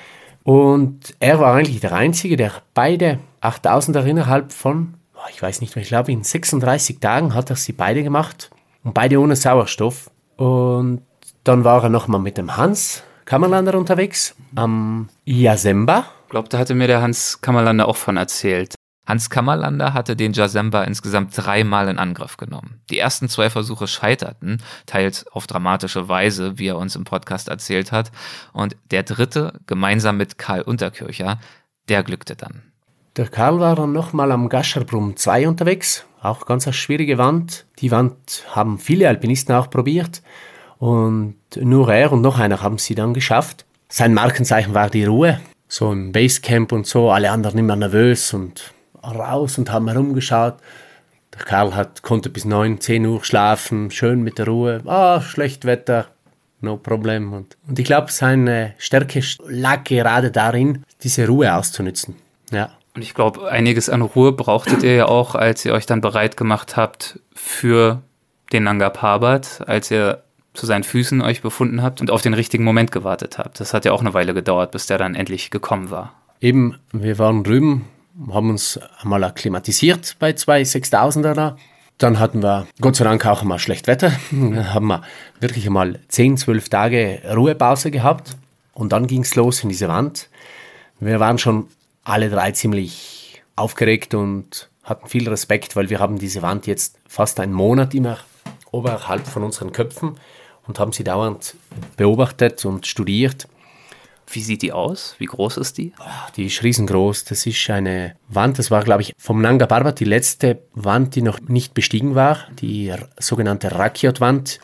Und er war eigentlich der Einzige, der beide 8000er innerhalb von, ich weiß nicht mehr, ich glaube in 36 Tagen hat er sie beide gemacht. Und beide ohne Sauerstoff. Und dann war er nochmal mit dem Hans Kammerlander unterwegs am Yasemba ich glaube, da hatte mir der Hans Kammerlander auch von erzählt. Hans Kammerlander hatte den Jasemba insgesamt dreimal in Angriff genommen. Die ersten zwei Versuche scheiterten, teils auf dramatische Weise, wie er uns im Podcast erzählt hat. Und der dritte, gemeinsam mit Karl Unterkircher, der glückte dann. Der Karl war dann nochmal am Gascherbrumm 2 unterwegs. Auch ganz eine schwierige Wand. Die Wand haben viele Alpinisten auch probiert. Und nur er und noch einer haben sie dann geschafft. Sein Markenzeichen war die Ruhe. So im Basecamp und so, alle anderen immer nervös und raus und haben herumgeschaut. Der Karl hat, konnte bis 9, 10 Uhr schlafen, schön mit der Ruhe. Ah, schlecht Wetter, no problem. Und, und ich glaube, seine Stärke lag gerade darin, diese Ruhe auszunutzen. Ja. Und ich glaube, einiges an Ruhe brauchtet ihr ja auch, als ihr euch dann bereit gemacht habt für den Nanga Parbat, als ihr zu seinen Füßen euch befunden habt und auf den richtigen Moment gewartet habt. Das hat ja auch eine Weile gedauert, bis der dann endlich gekommen war. Eben, wir waren drüben, haben uns einmal akklimatisiert bei zwei 6000er da. Dann hatten wir Gott sei Dank auch mal schlecht Wetter. Dann haben wir wirklich einmal 10, 12 Tage Ruhepause gehabt. Und dann ging es los in diese Wand. Wir waren schon alle drei ziemlich aufgeregt und hatten viel Respekt, weil wir haben diese Wand jetzt fast einen Monat immer oberhalb von unseren Köpfen und haben sie dauernd beobachtet und studiert. Wie sieht die aus? Wie groß ist die? Die ist riesengroß. Das ist eine Wand, das war, glaube ich, vom Nanga Parbat die letzte Wand, die noch nicht bestiegen war. Die sogenannte Rakiot-Wand.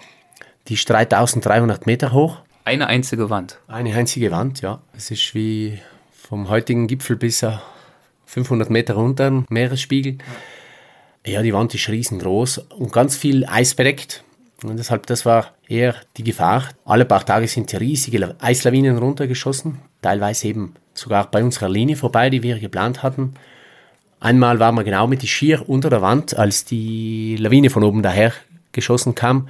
Die ist 3300 Meter hoch. Eine einzige Wand? Eine einzige Wand, ja. Es ist wie vom heutigen Gipfel bis 500 Meter runter, Meeresspiegel. Ja, die Wand ist riesengroß und ganz viel Eis bedeckt. Und deshalb, das war eher die Gefahr. Alle paar Tage sind riesige Eislawinen runtergeschossen, teilweise eben sogar bei unserer Linie vorbei, die wir geplant hatten. Einmal waren wir genau mit die Schier unter der Wand, als die Lawine von oben daher geschossen kam.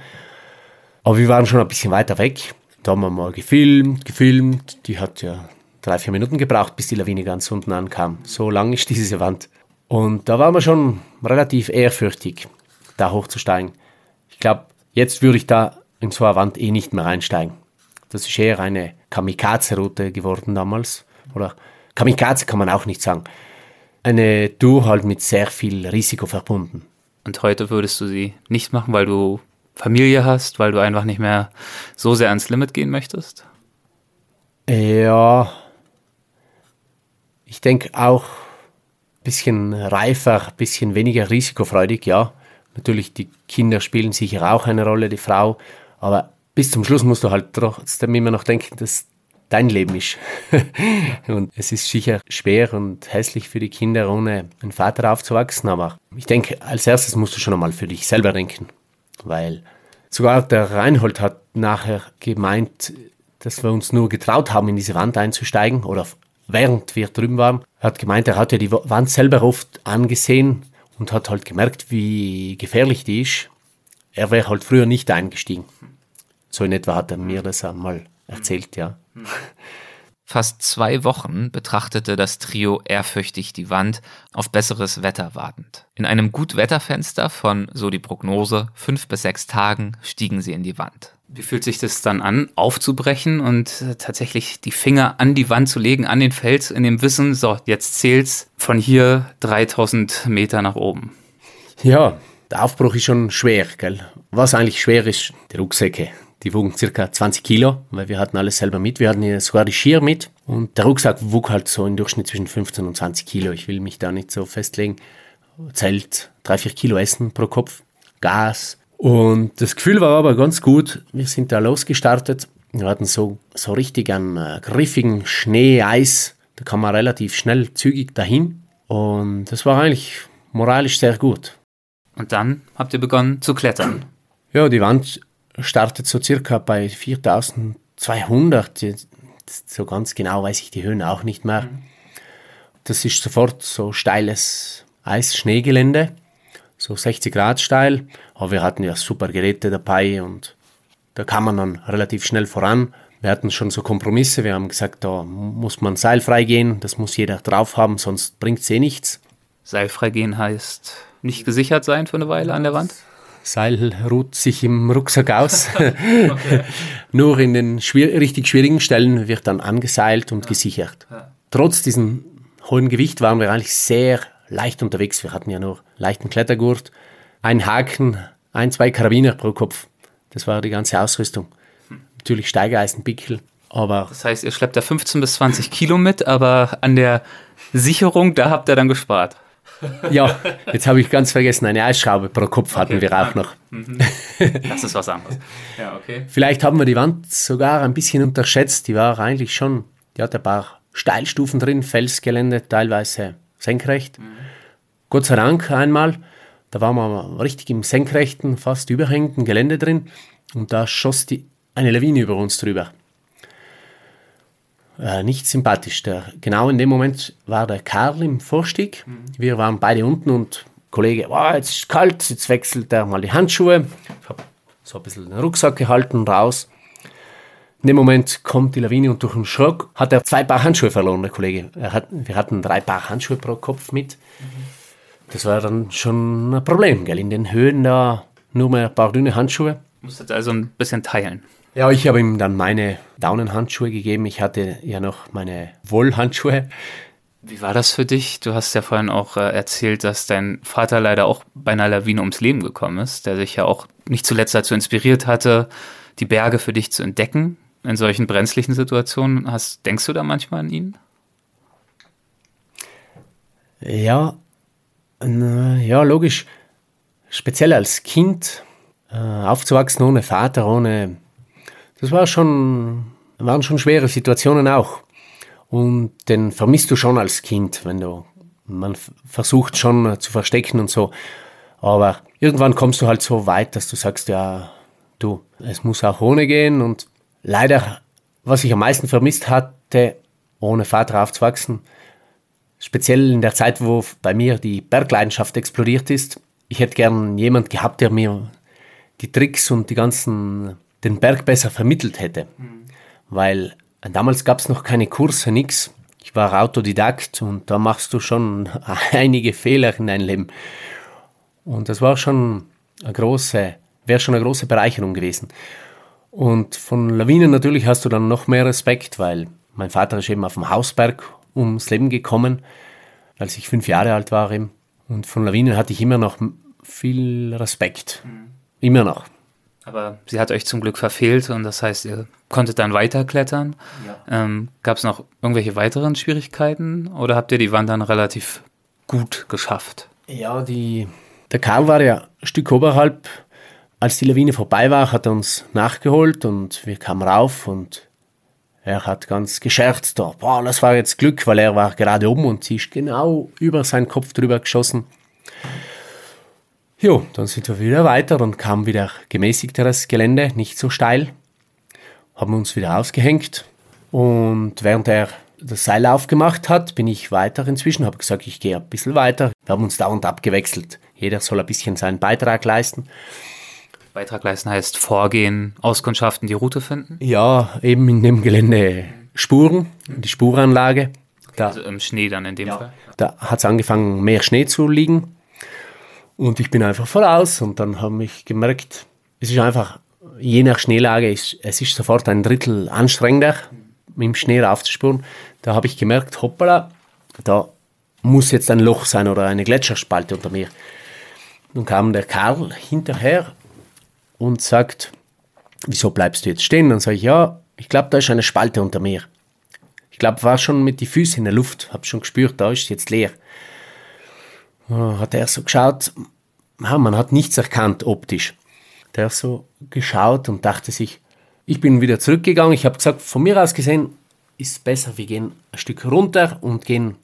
Aber wir waren schon ein bisschen weiter weg. Da haben wir mal gefilmt, gefilmt. Die hat ja drei, vier Minuten gebraucht, bis die Lawine ganz unten ankam. So lang ist diese Wand. Und da waren wir schon relativ ehrfürchtig, da hochzusteigen. Ich glaube, jetzt würde ich da in so eine Wand eh nicht mehr reinsteigen. Das ist eher eine Kamikaze-Route geworden damals. Oder Kamikaze kann man auch nicht sagen. Eine Tour halt mit sehr viel Risiko verbunden. Und heute würdest du sie nicht machen, weil du Familie hast, weil du einfach nicht mehr so sehr ans Limit gehen möchtest? Ja, ich denke auch ein bisschen reifer, ein bisschen weniger risikofreudig, ja. Natürlich, die Kinder spielen sicher auch eine Rolle, die Frau, aber bis zum Schluss musst du halt trotzdem immer noch denken, dass dein Leben ist. und es ist sicher schwer und hässlich für die Kinder, ohne einen Vater aufzuwachsen, aber ich denke, als erstes musst du schon einmal für dich selber denken, weil sogar der Reinhold hat nachher gemeint, dass wir uns nur getraut haben, in diese Wand einzusteigen oder während wir drüben waren, hat gemeint, er hat ja die Wand selber oft angesehen und hat halt gemerkt, wie gefährlich die ist. Er wäre halt früher nicht eingestiegen. So in etwa hat er mir das einmal erzählt, ja. Fast zwei Wochen betrachtete das Trio ehrfürchtig die Wand, auf besseres Wetter wartend. In einem Gutwetterfenster von, so die Prognose, fünf bis sechs Tagen stiegen sie in die Wand. Wie fühlt sich das dann an, aufzubrechen und äh, tatsächlich die Finger an die Wand zu legen, an den Fels, in dem Wissen, so, jetzt zählt's von hier 3000 Meter nach oben? Ja, der Aufbruch ist schon schwer, gell? Was eigentlich schwer ist, die Rucksäcke. Die wogen circa 20 Kilo, weil wir hatten alles selber mit. Wir hatten hier sogar die Skier mit. Und der Rucksack wog halt so im Durchschnitt zwischen 15 und 20 Kilo. Ich will mich da nicht so festlegen. Zelt, 3-4 Kilo Essen pro Kopf. Gas, und das Gefühl war aber ganz gut. Wir sind da losgestartet. Wir hatten so, so richtig einen äh, griffigen Schnee, Eis. Da kam man relativ schnell, zügig dahin. Und das war eigentlich moralisch sehr gut. Und dann habt ihr begonnen zu klettern. Ja, die Wand startet so circa bei 4200. So ganz genau weiß ich die Höhen auch nicht mehr. Das ist sofort so steiles Eis-Schneegelände so 60 Grad steil, aber wir hatten ja super Geräte dabei und da kam man dann relativ schnell voran. Wir hatten schon so Kompromisse, wir haben gesagt, da muss man seilfrei gehen, das muss jeder drauf haben, sonst bringt es eh nichts. Seilfrei gehen heißt nicht gesichert sein für eine Weile an der Wand? Seil ruht sich im Rucksack aus. Nur in den schwier richtig schwierigen Stellen wird dann angeseilt und ja. gesichert. Ja. Trotz diesem hohen Gewicht waren wir eigentlich sehr leicht unterwegs. Wir hatten ja nur leichten Klettergurt, ein Haken, ein, zwei Karabiner pro Kopf. Das war die ganze Ausrüstung. Natürlich Steigeisen, Pickel, aber... Das heißt, ihr schleppt da 15 bis 20 Kilo mit, aber an der Sicherung, da habt ihr dann gespart. Ja, jetzt habe ich ganz vergessen, eine Eisschraube pro Kopf hatten wir auch noch. Das ist was anderes. Ja, okay. Vielleicht haben wir die Wand sogar ein bisschen unterschätzt. Die war eigentlich schon, die hat ein paar Steilstufen drin, Felsgelände, teilweise senkrecht. Gott sei Dank einmal, da waren wir richtig im senkrechten, fast überhängenden Gelände drin und da schoss die, eine Lawine über uns drüber. Äh, nicht sympathisch. Der, genau in dem Moment war der Karl im Vorstieg. Wir waren beide unten und Kollege, wow, jetzt ist kalt, jetzt wechselt er mal die Handschuhe. Ich habe so ein bisschen den Rucksack gehalten, raus. In dem Moment kommt die Lawine und durch den Schock hat er zwei Paar Handschuhe verloren, der Kollege. Hat, wir hatten drei Paar Handschuhe pro Kopf mit. Das war dann schon ein Problem, gell? In den Höhen da nur mehr ein paar dünne Handschuhe. Musstet also ein bisschen teilen. Ja, ich habe ihm dann meine Daunenhandschuhe gegeben. Ich hatte ja noch meine Wollhandschuhe. Wie war das für dich? Du hast ja vorhin auch äh, erzählt, dass dein Vater leider auch bei einer Lawine ums Leben gekommen ist, der sich ja auch nicht zuletzt dazu inspiriert hatte, die Berge für dich zu entdecken in solchen brenzlichen Situationen. Hast, denkst du da manchmal an ihn? Ja, ja, logisch. Speziell als Kind äh, aufzuwachsen ohne Vater, ohne. Das war schon, waren schon schwere Situationen auch. Und den vermisst du schon als Kind, wenn du, man versucht schon äh, zu verstecken und so. Aber irgendwann kommst du halt so weit, dass du sagst, ja, du, es muss auch ohne gehen. Und leider, was ich am meisten vermisst hatte, ohne Vater aufzuwachsen, speziell in der Zeit, wo bei mir die Bergleidenschaft explodiert ist, ich hätte gern jemand gehabt, der mir die Tricks und die ganzen, den Berg besser vermittelt hätte. Mhm. Weil damals gab es noch keine Kurse, nichts. Ich war Autodidakt und da machst du schon einige Fehler in deinem Leben. Und das war schon eine große, wäre schon eine große Bereicherung gewesen. Und von Lawinen natürlich hast du dann noch mehr Respekt, weil mein Vater ist eben auf dem Hausberg ums Leben gekommen, als ich fünf Jahre alt war. Eben. Und von Lawinen hatte ich immer noch viel Respekt. Mhm. Immer noch. Aber sie hat euch zum Glück verfehlt und das heißt, ihr konntet dann weiterklettern. Ja. Ähm, Gab es noch irgendwelche weiteren Schwierigkeiten oder habt ihr die Wand dann relativ gut geschafft? Ja, die, der Karl war ja ein Stück oberhalb. Als die Lawine vorbei war, hat er uns nachgeholt und wir kamen rauf und er hat ganz gescherzt, da, boah, das war jetzt Glück, weil er war gerade oben und sie ist genau über seinen Kopf drüber geschossen. Jo, dann sind wir wieder weiter und kam wieder gemäßigteres Gelände, nicht so steil. Haben uns wieder ausgehängt und während er das Seil aufgemacht hat, bin ich weiter inzwischen, habe gesagt, ich gehe ein bisschen weiter. Wir haben uns dauernd abgewechselt. Jeder soll ein bisschen seinen Beitrag leisten. Beitrag leisten heißt vorgehen, auskundschaften, die Route finden? Ja, eben in dem Gelände Spuren, die Spuranlage. Da, also im Schnee dann in dem ja, Fall? Da hat es angefangen, mehr Schnee zu liegen. Und ich bin einfach voraus und dann habe ich gemerkt, es ist einfach, je nach Schneelage, ist, es ist sofort ein Drittel anstrengender, mit dem Schnee raufzuspuren. Da habe ich gemerkt, hoppala, da muss jetzt ein Loch sein oder eine Gletscherspalte unter mir. Nun kam der Karl hinterher und sagt, wieso bleibst du jetzt stehen? Dann sage ich, ja, ich glaube, da ist eine Spalte unter mir. Ich glaube, war schon mit den Füßen in der Luft, habe schon gespürt, da ist jetzt leer. Hat er so geschaut, man hat nichts erkannt optisch. Der so geschaut und dachte sich, ich bin wieder zurückgegangen. Ich habe gesagt, von mir aus gesehen ist es besser, wir gehen ein Stück runter und gehen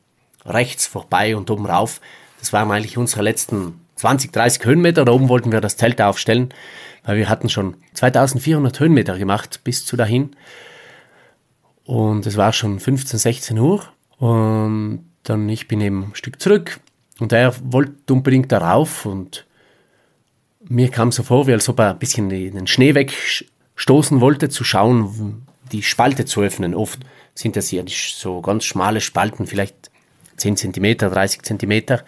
rechts vorbei und oben rauf. Das waren eigentlich unsere letzten 20, 30 Höhenmeter. Da oben wollten wir das Zelt aufstellen weil wir hatten schon 2400 Höhenmeter gemacht bis zu dahin. Und es war schon 15, 16 Uhr. Und dann ich bin eben ein Stück zurück und er wollte unbedingt darauf und mir kam so vor, wie als ob er ein bisschen den Schnee wegstoßen wollte, zu schauen, die Spalte zu öffnen. Oft sind das ja so ganz schmale Spalten, vielleicht 10 cm, 30 cm.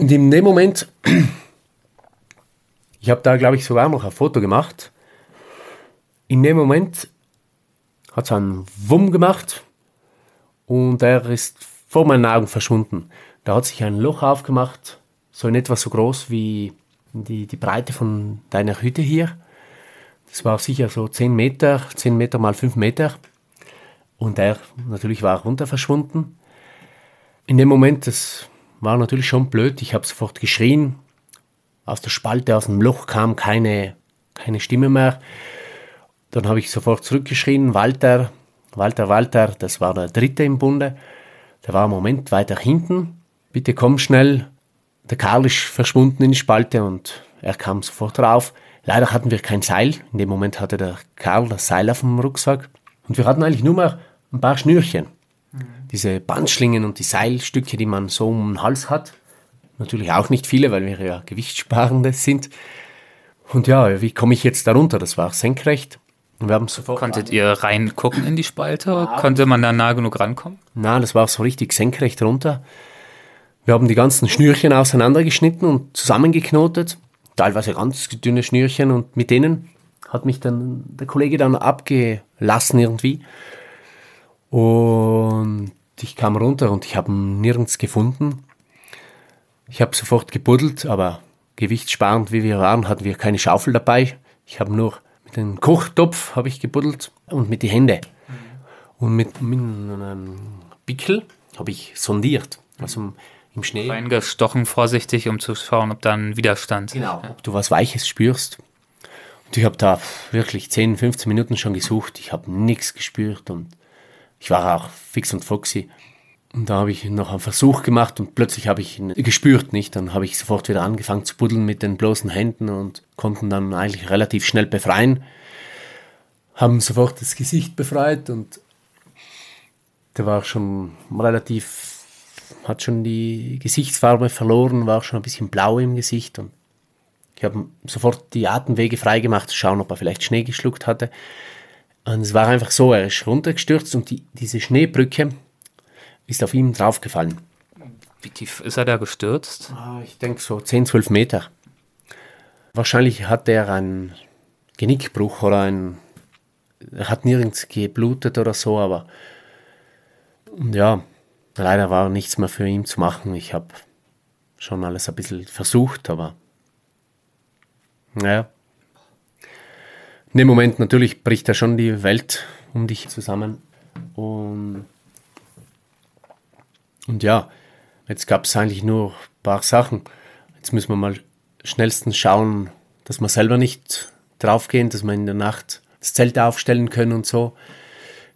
Und in dem Moment ich habe da, glaube ich, sogar noch ein Foto gemacht. In dem Moment hat es einen Wumm gemacht und er ist vor meinen Augen verschwunden. Da hat sich ein Loch aufgemacht, so in etwa so groß wie die, die Breite von deiner Hütte hier. Das war sicher so 10 Meter, 10 Meter mal 5 Meter. Und er natürlich war runter verschwunden. In dem Moment, das war natürlich schon blöd. Ich habe sofort geschrien. Aus der Spalte, aus dem Loch kam keine, keine Stimme mehr. Dann habe ich sofort zurückgeschrien, Walter, Walter, Walter, das war der dritte im Bunde. Der war im Moment weiter hinten. Bitte komm schnell. Der Karl ist verschwunden in die Spalte und er kam sofort rauf. Leider hatten wir kein Seil. In dem Moment hatte der Karl das Seil auf dem Rucksack. Und wir hatten eigentlich nur mal ein paar Schnürchen. Diese Bandschlingen und die Seilstücke, die man so um den Hals hat. Natürlich auch nicht viele, weil wir ja Gewichtssparende sind. Und ja, wie komme ich jetzt darunter? Das war senkrecht. wir haben sofort Konntet ihr reingucken in die Spalte? Ja. Konnte man da nah genug rankommen? Nein, das war so richtig senkrecht runter. Wir haben die ganzen Schnürchen auseinandergeschnitten und zusammengeknotet teilweise ganz dünne Schnürchen und mit denen hat mich dann der Kollege dann abgelassen irgendwie. Und ich kam runter und ich habe ihn nirgends gefunden. Ich habe sofort gebuddelt, aber gewichtssparend wie wir waren, hatten wir keine Schaufel dabei. Ich habe nur mit dem Kochtopf habe ich gebuddelt und mit den Händen. Und mit, mit einem Pickel habe ich sondiert. Also im Schnee. Reingestochen vorsichtig, um zu schauen, ob da ein Widerstand. Genau, ob du was Weiches spürst. Und ich habe da wirklich 10, 15 Minuten schon gesucht. Ich habe nichts gespürt und ich war auch fix und foxy. Und da habe ich noch einen Versuch gemacht und plötzlich habe ich ihn gespürt, nicht? Dann habe ich sofort wieder angefangen zu buddeln mit den bloßen Händen und konnten dann eigentlich relativ schnell befreien. Haben sofort das Gesicht befreit und der war schon relativ hat schon die Gesichtsfarbe verloren, war schon ein bisschen blau im Gesicht und ich habe sofort die Atemwege freigemacht, zu schauen, ob er vielleicht Schnee geschluckt hatte. Und es war einfach so, er ist runtergestürzt und die, diese Schneebrücke ist auf ihm draufgefallen. Wie tief ist er da gestürzt? Ah, ich denke so 10, 12 Meter. Wahrscheinlich hat er einen Genickbruch oder ein. Er hat nirgends geblutet oder so, aber. Ja, leider war nichts mehr für ihn zu machen. Ich habe schon alles ein bisschen versucht, aber naja. In dem Moment natürlich bricht da schon die Welt um dich zusammen. Und, und ja, jetzt gab es eigentlich nur ein paar Sachen. Jetzt müssen wir mal schnellstens schauen, dass wir selber nicht draufgehen, dass wir in der Nacht das Zelt aufstellen können und so.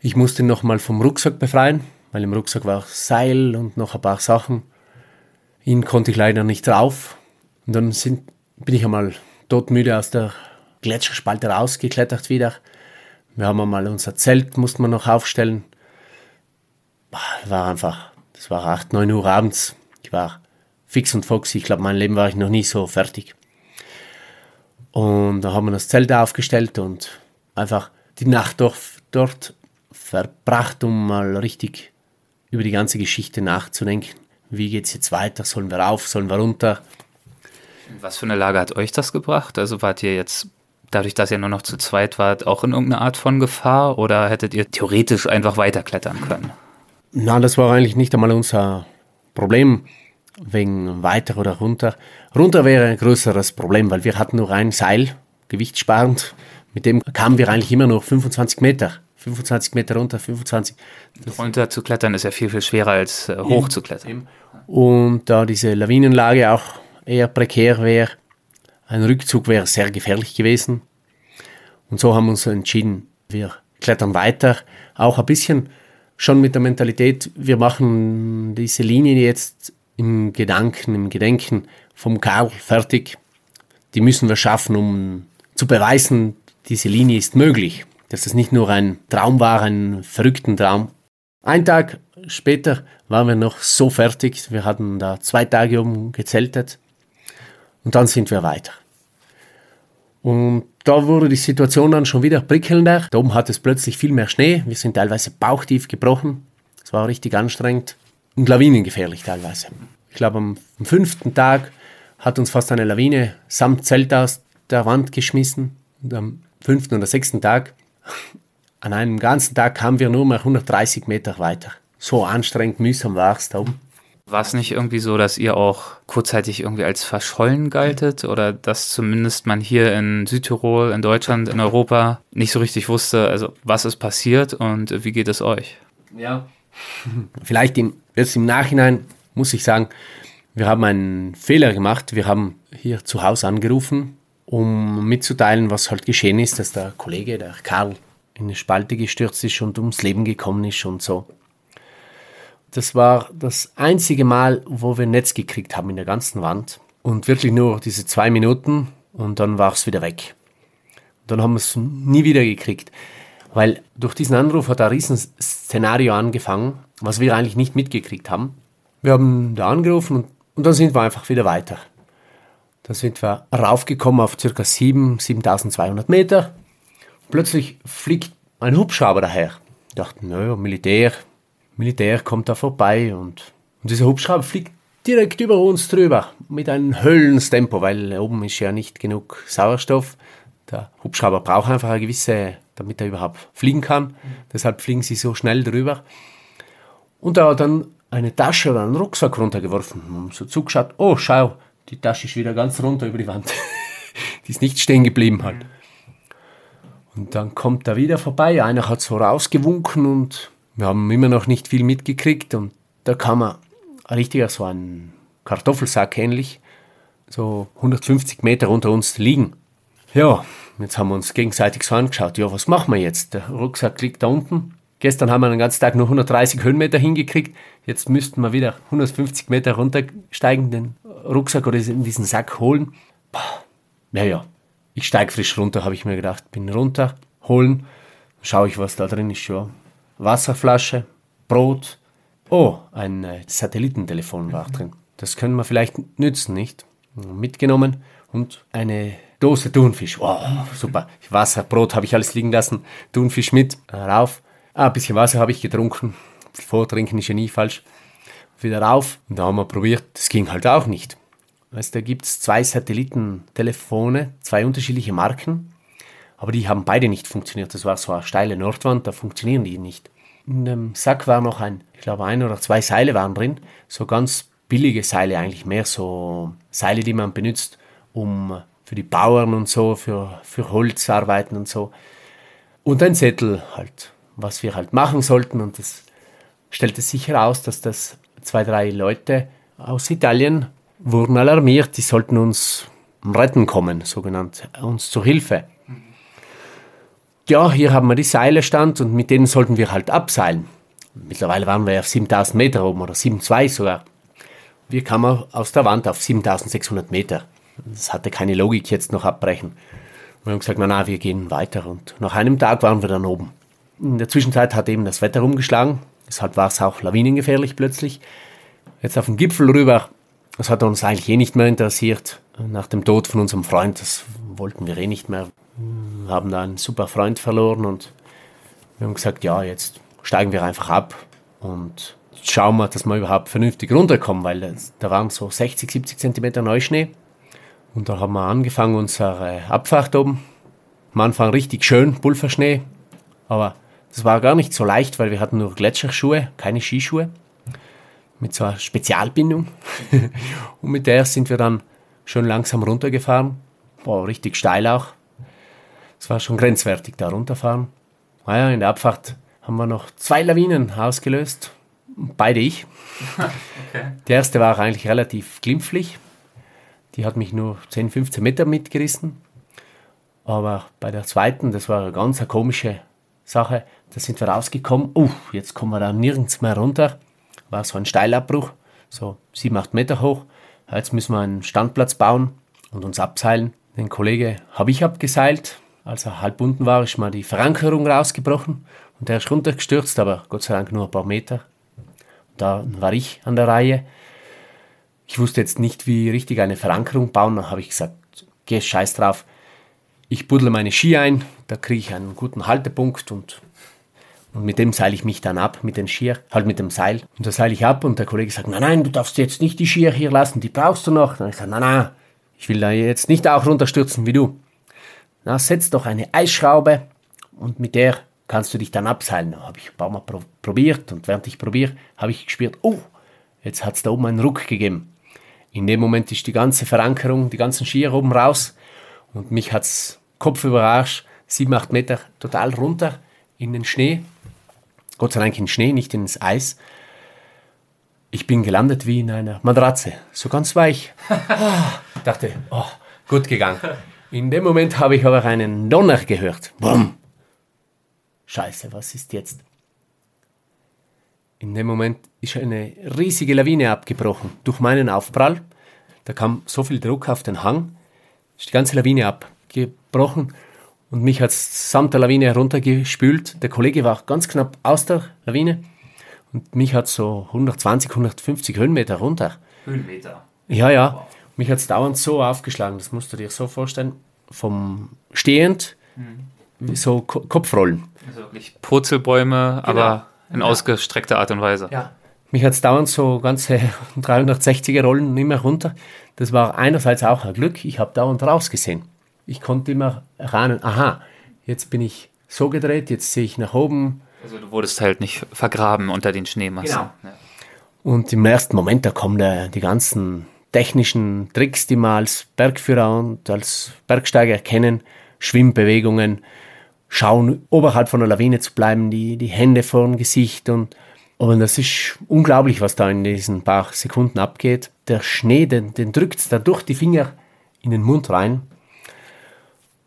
Ich musste ihn nochmal vom Rucksack befreien weil im Rucksack war Seil und noch ein paar Sachen. Ihn konnte ich leider nicht drauf. Und dann sind, bin ich einmal todmüde aus der Gletscherspalte rausgeklettert wieder. Wir haben einmal unser Zelt, mussten wir noch aufstellen. War einfach, das war 8, 9 Uhr abends. Ich war fix und foxy. Ich glaube, mein Leben war ich noch nie so fertig. Und da haben wir das Zelt aufgestellt und einfach die Nacht dort, dort verbracht, um mal richtig über die ganze Geschichte nachzudenken. Wie geht es jetzt weiter? Sollen wir rauf? Sollen wir runter? Was für eine Lage hat euch das gebracht? Also wart ihr jetzt, dadurch, dass ihr nur noch zu zweit wart, auch in irgendeiner Art von Gefahr oder hättet ihr theoretisch einfach weiterklettern können? Na, das war eigentlich nicht einmal unser Problem wegen weiter oder runter. Runter wäre ein größeres Problem, weil wir hatten nur ein Seil, gewichtssparend. Mit dem kamen wir eigentlich immer nur 25 Meter. 25 Meter runter, 25. Das runter zu klettern ist ja viel, viel schwerer als äh, hoch zu klettern. Und da diese Lawinenlage auch eher prekär wäre, ein Rückzug wäre sehr gefährlich gewesen. Und so haben wir uns entschieden, wir klettern weiter, auch ein bisschen schon mit der Mentalität, wir machen diese Linie jetzt im Gedanken, im Gedenken vom Karl fertig. Die müssen wir schaffen, um zu beweisen, diese Linie ist möglich dass es nicht nur ein Traum war, ein verrückten Traum. Ein Tag später waren wir noch so fertig, wir hatten da zwei Tage oben gezeltet und dann sind wir weiter. Und da wurde die Situation dann schon wieder prickelnder. Da oben hat es plötzlich viel mehr Schnee. Wir sind teilweise bauchtief gebrochen. Es war richtig anstrengend und lawinengefährlich teilweise. Ich glaube, am, am fünften Tag hat uns fast eine Lawine samt Zelt aus der Wand geschmissen. Und am fünften oder sechsten Tag an einem ganzen Tag kamen wir nur mal 130 Meter weiter. So anstrengend, mühsam war es da oben. War es nicht irgendwie so, dass ihr auch kurzzeitig irgendwie als verschollen galtet oder dass zumindest man hier in Südtirol, in Deutschland, in Europa nicht so richtig wusste, also was ist passiert und wie geht es euch? Ja. Vielleicht im, jetzt im Nachhinein muss ich sagen, Wir haben einen Fehler gemacht. Wir haben hier zu Hause angerufen, um mitzuteilen, was halt geschehen ist, dass der Kollege, der Karl, in eine Spalte gestürzt ist und ums Leben gekommen ist und so. Das war das einzige Mal, wo wir ein Netz gekriegt haben in der ganzen Wand. Und wirklich nur diese zwei Minuten und dann war es wieder weg. Dann haben wir es nie wieder gekriegt. Weil durch diesen Anruf hat ein Riesenszenario angefangen, was wir eigentlich nicht mitgekriegt haben. Wir haben da angerufen und, und dann sind wir einfach wieder weiter. Dann sind wir raufgekommen auf ca. 7, 7200 Meter. Plötzlich fliegt ein Hubschrauber daher. Ich dachte, naja, Militär, Militär kommt da vorbei und, und dieser Hubschrauber fliegt direkt über uns drüber mit einem Höllenstempo, weil oben ist ja nicht genug Sauerstoff. Der Hubschrauber braucht einfach eine gewisse, damit er überhaupt fliegen kann. Deshalb fliegen sie so schnell drüber. Und er hat dann eine Tasche oder einen Rucksack runtergeworfen und so zugeschaut. Oh, schau, die Tasche ist wieder ganz runter über die Wand. die ist nicht stehen geblieben halt. Und dann kommt er wieder vorbei. Einer hat so rausgewunken und wir haben immer noch nicht viel mitgekriegt. Und da kam er richtiger so ein Kartoffelsack ähnlich, so 150 Meter unter uns liegen. Ja, jetzt haben wir uns gegenseitig so angeschaut. Ja, was machen wir jetzt? Der Rucksack liegt da unten. Gestern haben wir den ganzen Tag nur 130 Höhenmeter hingekriegt. Jetzt müssten wir wieder 150 Meter runtersteigen, den Rucksack oder in diesen Sack holen. Naja, ich steige frisch runter, habe ich mir gedacht. Bin runter, holen, schaue ich, was da drin ist. Ja. Wasserflasche, Brot, Oh, ein äh, Satellitentelefon war drin. Das können wir vielleicht nützen, nicht? Mitgenommen und eine Dose Thunfisch. Wow, super. Wasser, Brot habe ich alles liegen lassen. Thunfisch mit, rauf. Ah, ein bisschen Wasser habe ich getrunken. Vortrinken ist ja nie falsch. Wieder rauf. Und da haben wir probiert. Das ging halt auch nicht. Weißt, da gibt es zwei Satellitentelefone, zwei unterschiedliche Marken. Aber die haben beide nicht funktioniert. Das war so eine steile Nordwand, da funktionieren die nicht. In dem Sack war noch ein, ich glaube, ein oder zwei Seile waren drin. So ganz billige Seile eigentlich, mehr so Seile, die man benutzt, um für die Bauern und so, für, für Holzarbeiten und so. Und ein Zettel halt, was wir halt machen sollten. Und das stellte sich heraus, dass das zwei, drei Leute aus Italien wurden alarmiert, die sollten uns retten kommen, sogenannt, uns zur Hilfe ja, hier haben wir die Seile stand und mit denen sollten wir halt abseilen. Mittlerweile waren wir auf 7000 Meter oben oder 7,2 sogar. Wir kamen aus der Wand auf 7600 Meter. Das hatte keine Logik jetzt noch abbrechen. Wir haben gesagt, na, na, wir gehen weiter und nach einem Tag waren wir dann oben. In der Zwischenzeit hat eben das Wetter umgeschlagen, deshalb war es auch lawinengefährlich plötzlich. Jetzt auf den Gipfel rüber, das hat uns eigentlich eh nicht mehr interessiert. Nach dem Tod von unserem Freund, das wollten wir eh nicht mehr haben da einen super Freund verloren und wir haben gesagt, ja, jetzt steigen wir einfach ab und schauen wir, dass wir überhaupt vernünftig runterkommen, weil da waren so 60, 70 Zentimeter Neuschnee. Und da haben wir angefangen, unsere Abfahrt oben. Am Anfang richtig schön, Pulverschnee, aber das war gar nicht so leicht, weil wir hatten nur Gletscherschuhe, keine Skischuhe, mit so einer Spezialbindung. und mit der sind wir dann schön langsam runtergefahren. Boah, richtig steil auch. Es war schon grenzwertig, da runterfahren. Naja, in der Abfahrt haben wir noch zwei Lawinen ausgelöst. Beide ich. okay. Die erste war eigentlich relativ glimpflich. Die hat mich nur 10, 15 Meter mitgerissen. Aber bei der zweiten, das war eine ganz eine komische Sache, da sind wir rausgekommen. Uh, jetzt kommen wir da nirgends mehr runter. War so ein Steilabbruch, so 7, 8 Meter hoch. Jetzt müssen wir einen Standplatz bauen und uns abseilen. Den Kollege habe ich abgeseilt, als er halb unten war, ist mal die Verankerung rausgebrochen und er ist runtergestürzt, aber Gott sei Dank nur ein paar Meter. Da war ich an der Reihe. Ich wusste jetzt nicht, wie richtig eine Verankerung bauen. Dann habe ich gesagt, geh scheiß drauf. Ich buddle meine Ski ein, da kriege ich einen guten Haltepunkt und, und mit dem seile ich mich dann ab, mit den Skier, halt mit dem Seil. Und da seile ich ab und der Kollege sagt, nein, nein, du darfst jetzt nicht die Skier hier lassen, die brauchst du noch. Dann habe ich gesagt, nein, nein, ich will da jetzt nicht auch runterstürzen wie du na, setz doch eine Eisschraube und mit der kannst du dich dann abseilen. Habe ich ein paar Mal probiert und während ich probiere, habe ich gespürt, oh, jetzt hat es da oben einen Ruck gegeben. In dem Moment ist die ganze Verankerung, die ganzen Skier oben raus und mich hat es Kopf über Arsch, sieben, acht Meter total runter in den Schnee. Gott sei Dank in den Schnee, nicht ins Eis. Ich bin gelandet wie in einer Matratze, so ganz weich. Ah, dachte, oh, gut gegangen. In dem Moment habe ich aber einen Donner gehört. Bumm. Scheiße, was ist jetzt? In dem Moment ist eine riesige Lawine abgebrochen durch meinen Aufprall. Da kam so viel Druck auf den Hang, ist die ganze Lawine abgebrochen und mich hat es samt der Lawine heruntergespült. Der Kollege war ganz knapp aus der Lawine und mich hat so 120, 150 Höhenmeter runter. Höhenmeter. Ja, ja. Wow. Mich hat es dauernd so aufgeschlagen, das musst du dir so vorstellen. Vom Stehend, mhm. so Ko Kopfrollen. Also wirklich Purzelbäume, genau. aber in ja. ausgestreckter Art und Weise. Ja. Mich hat es dauernd so ganze 360er Rollen nicht mehr runter. Das war einerseits auch ein Glück, ich habe dauernd rausgesehen. Ich konnte immer erahnen, aha, jetzt bin ich so gedreht, jetzt sehe ich nach oben. Also du wurdest halt nicht vergraben unter den Schneemassen. Genau. Ja. Und im ersten Moment, da kommen da die ganzen technischen Tricks, die man als Bergführer und als Bergsteiger kennen, Schwimmbewegungen, schauen, oberhalb von der Lawine zu bleiben, die, die Hände vor dem Gesicht und, und das ist unglaublich, was da in diesen paar Sekunden abgeht. Der Schnee, den, den drückt da durch die Finger in den Mund rein.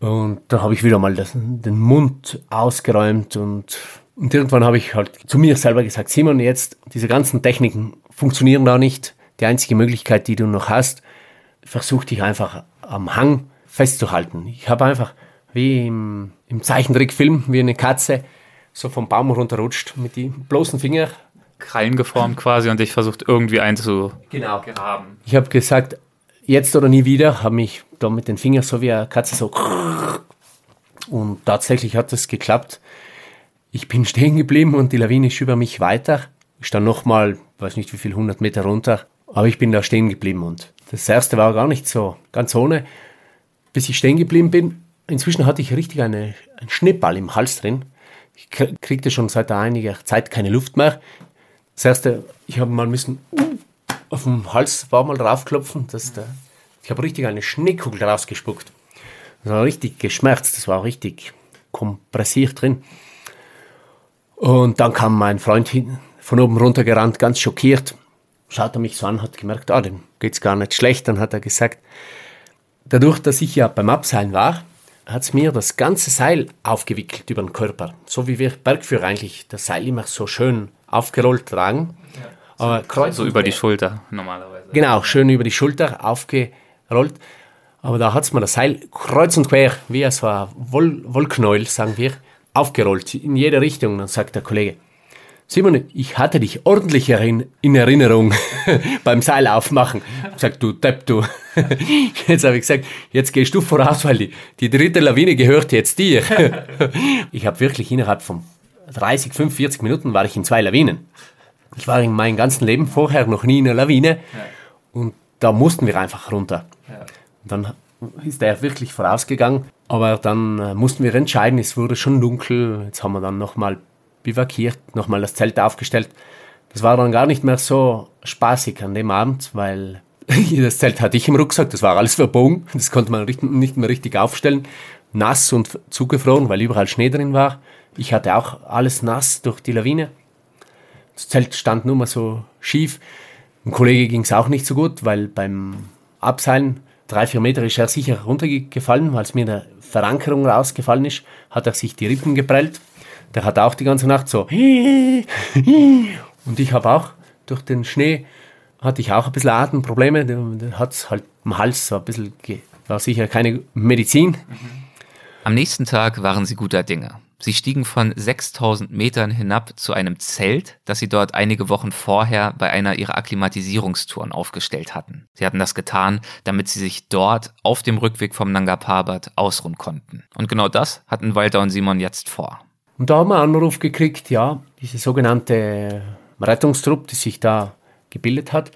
Und da habe ich wieder mal das, den Mund ausgeräumt und, und irgendwann habe ich halt zu mir selber gesagt, Simon, jetzt diese ganzen Techniken funktionieren da nicht. Die einzige Möglichkeit, die du noch hast, versuch dich einfach am Hang festzuhalten. Ich habe einfach wie im, im Zeichentrickfilm, wie eine Katze, so vom Baum runterrutscht mit den bloßen Fingern. Krallen geformt quasi und dich versucht irgendwie einzugraben. Genau. Ich habe gesagt, jetzt oder nie wieder, habe mich da mit den Fingern so wie eine Katze so und tatsächlich hat das geklappt. Ich bin stehen geblieben und die Lawine ist über mich weiter. Ich stand nochmal, weiß nicht wie viel, 100 Meter runter, aber ich bin da stehen geblieben und das erste war gar nicht so ganz ohne, bis ich stehen geblieben bin. Inzwischen hatte ich richtig eine, einen Schneeball im Hals drin. Ich kriegte schon seit einiger Zeit keine Luft mehr. Das erste, ich habe mal müssen auf dem Hals war mal draufklopfen, dass der, ich habe richtig eine Schneekugel rausgespuckt. Das war richtig geschmerzt, das war richtig kompressiert drin. Und dann kam mein Freund hin, von oben runter gerannt, ganz schockiert, schaut er mich so an, hat gemerkt, ah, dem geht's gar nicht schlecht. Dann hat er gesagt, dadurch, dass ich ja beim Abseilen war, hat es mir das ganze Seil aufgewickelt über den Körper. So wie wir Bergführer eigentlich das Seil immer so schön aufgerollt tragen. Ja. Aber kreuz so über die Schulter normalerweise. Genau, schön über die Schulter aufgerollt. Aber da hat es mir das Seil kreuz und quer, wie so ein Woll Wollknäuel, sagen wir, aufgerollt, in jede Richtung. Dann sagt der Kollege, Simon, ich hatte dich ordentlich in Erinnerung beim Seil aufmachen. Sagt du, Depp, du. Jetzt habe ich gesagt, jetzt gehst du voraus, weil die, die dritte Lawine gehört jetzt dir. Ich habe wirklich innerhalb von 30, 45 Minuten war ich in zwei Lawinen. Ich war in meinem ganzen Leben vorher noch nie in einer Lawine und da mussten wir einfach runter. Ja. dann ist er wirklich vorausgegangen, aber dann äh, mussten wir entscheiden, es wurde schon dunkel, jetzt haben wir dann nochmal bivakiert, nochmal das Zelt aufgestellt. Das war dann gar nicht mehr so spaßig an dem Abend, weil das Zelt hatte ich im Rucksack, das war alles verbogen, das konnte man nicht mehr richtig aufstellen, nass und zugefroren, weil überall Schnee drin war. Ich hatte auch alles nass durch die Lawine. Das Zelt stand nur mal so schief. Dem Kollege ging es auch nicht so gut, weil beim Abseilen drei, vier Meter ist er sicher runtergefallen, weil es mir eine Verankerung rausgefallen ist, hat er sich die Rippen geprellt. Der hat auch die ganze Nacht so und ich habe auch durch den Schnee hatte ich auch ein bisschen Atemprobleme, der hat es halt im Hals so ein bisschen, war sicher keine Medizin. Am nächsten Tag waren sie guter Dinge. Sie stiegen von 6000 Metern hinab zu einem Zelt, das sie dort einige Wochen vorher bei einer ihrer Akklimatisierungstouren aufgestellt hatten. Sie hatten das getan, damit sie sich dort auf dem Rückweg vom Nanga Parbat ausruhen konnten. Und genau das hatten Walter und Simon jetzt vor. Und da haben wir einen Anruf gekriegt, ja, diese sogenannte Rettungstrupp, die sich da gebildet hat,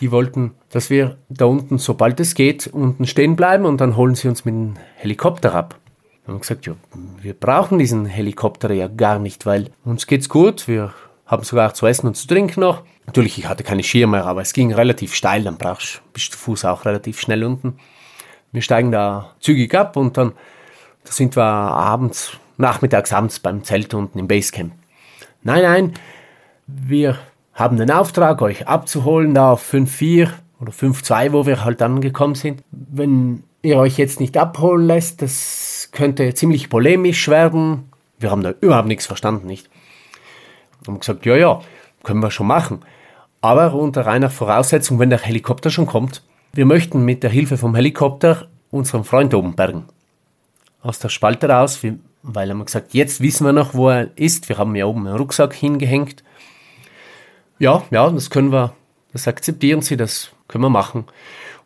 die wollten, dass wir da unten, sobald es geht, unten stehen bleiben und dann holen sie uns mit dem Helikopter ab. Wir haben gesagt, ja, wir brauchen diesen Helikopter ja gar nicht, weil uns geht's gut, wir haben sogar zu essen und zu trinken noch. Natürlich, ich hatte keine Schirme, aber es ging relativ steil, dann brauchst bist du Fuß auch relativ schnell unten. Wir steigen da zügig ab und dann da sind wir abends, nachmittags, abends beim Zelt unten im Basecamp. Nein, nein, wir haben den Auftrag, euch abzuholen, da auf 5-4 oder 5-2, wo wir halt angekommen sind. Wenn ihr euch jetzt nicht abholen lässt, das könnte ziemlich polemisch werden. Wir haben da überhaupt nichts verstanden, nicht? Und haben gesagt, ja, ja, können wir schon machen. Aber unter einer Voraussetzung, wenn der Helikopter schon kommt. Wir möchten mit der Hilfe vom Helikopter unseren Freund oben bergen. Aus der Spalte raus, weil er gesagt, jetzt wissen wir noch, wo er ist. Wir haben ja oben einen Rucksack hingehängt. Ja, ja, das können wir, das akzeptieren Sie, das können wir machen.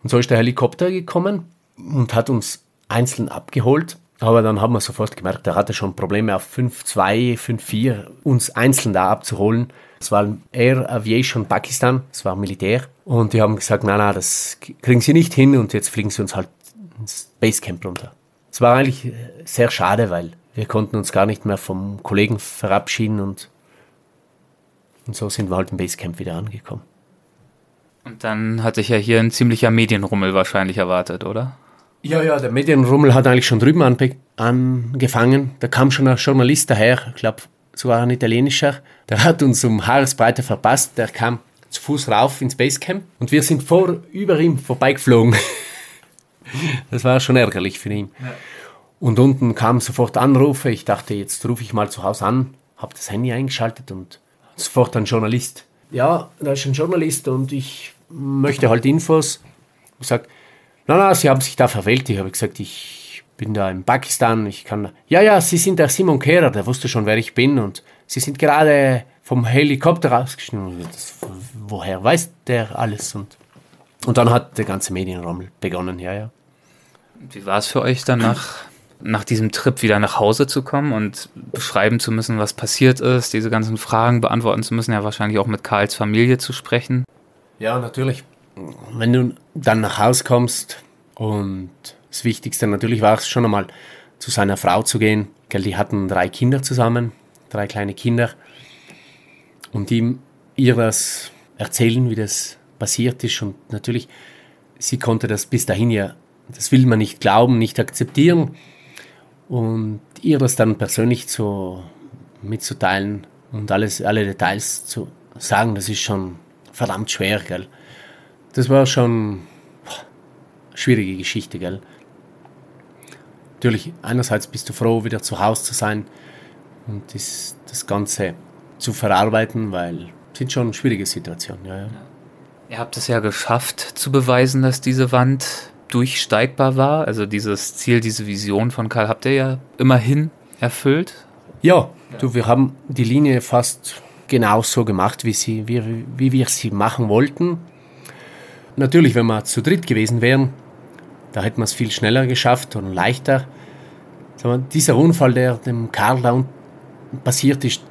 Und so ist der Helikopter gekommen und hat uns einzeln abgeholt. Aber dann haben wir sofort gemerkt, er hatte schon Probleme auf 5-2, 5-4 uns einzeln da abzuholen. Es war Air Aviation Pakistan, es war Militär. Und die haben gesagt, nein, nein, das kriegen sie nicht hin und jetzt fliegen sie uns halt ins Basecamp runter. Es war eigentlich sehr schade, weil wir konnten uns gar nicht mehr vom Kollegen verabschieden und, und so sind wir halt im Basecamp wieder angekommen. Und dann hat sich ja hier ein ziemlicher Medienrummel wahrscheinlich erwartet, oder? Ja, ja, der Medienrummel hat eigentlich schon drüben angefangen. Da kam schon ein Journalist daher, ich glaube sogar ein italienischer, der hat uns um Haaresbreite verpasst. Der kam zu Fuß rauf ins Basecamp und wir sind vor über ihm vorbeigeflogen. das war schon ärgerlich für ihn. Ja. Und unten kamen sofort Anrufe. Ich dachte, jetzt rufe ich mal zu Hause an, habe das Handy eingeschaltet und sofort ein Journalist. Ja, da ist ein Journalist und ich möchte halt Infos. Ich sage, na, na, Sie haben sich da verwählt. Ich habe gesagt, ich bin da in Pakistan. Ich kann. Ja, ja, Sie sind der Simon Kehrer, der wusste schon, wer ich bin. Und Sie sind gerade vom Helikopter rausgeschnitten. woher weiß der alles? Und, und dann hat der ganze Medienraum begonnen, ja, ja. Wie war es für euch dann nach, diesem Trip wieder nach Hause zu kommen und beschreiben zu müssen, was passiert ist, diese ganzen Fragen beantworten zu müssen, ja wahrscheinlich auch mit Karls Familie zu sprechen? Ja, natürlich wenn du dann nach Hause kommst und das Wichtigste natürlich war es schon einmal zu seiner Frau zu gehen. Die hatten drei Kinder zusammen, drei kleine Kinder und ihm ihr das erzählen, wie das passiert ist und natürlich sie konnte das bis dahin ja, das will man nicht glauben, nicht akzeptieren und ihr das dann persönlich zu, mitzuteilen und alles, alle Details zu sagen, das ist schon verdammt schwer, gell das war schon eine schwierige Geschichte, gell? Natürlich, einerseits bist du froh, wieder zu Hause zu sein und das, das Ganze zu verarbeiten, weil es sind schon schwierige Situationen. Ja, ja. Ihr habt es ja geschafft zu beweisen, dass diese Wand durchsteigbar war. Also dieses Ziel, diese Vision von Karl habt ihr ja immerhin erfüllt. Ja, du, wir haben die Linie fast genauso gemacht, wie, sie, wie, wie wir sie machen wollten. Natürlich, wenn wir zu dritt gewesen wären, da hätten wir es viel schneller geschafft und leichter. Wir, dieser Unfall, der dem Karl da passiert ist,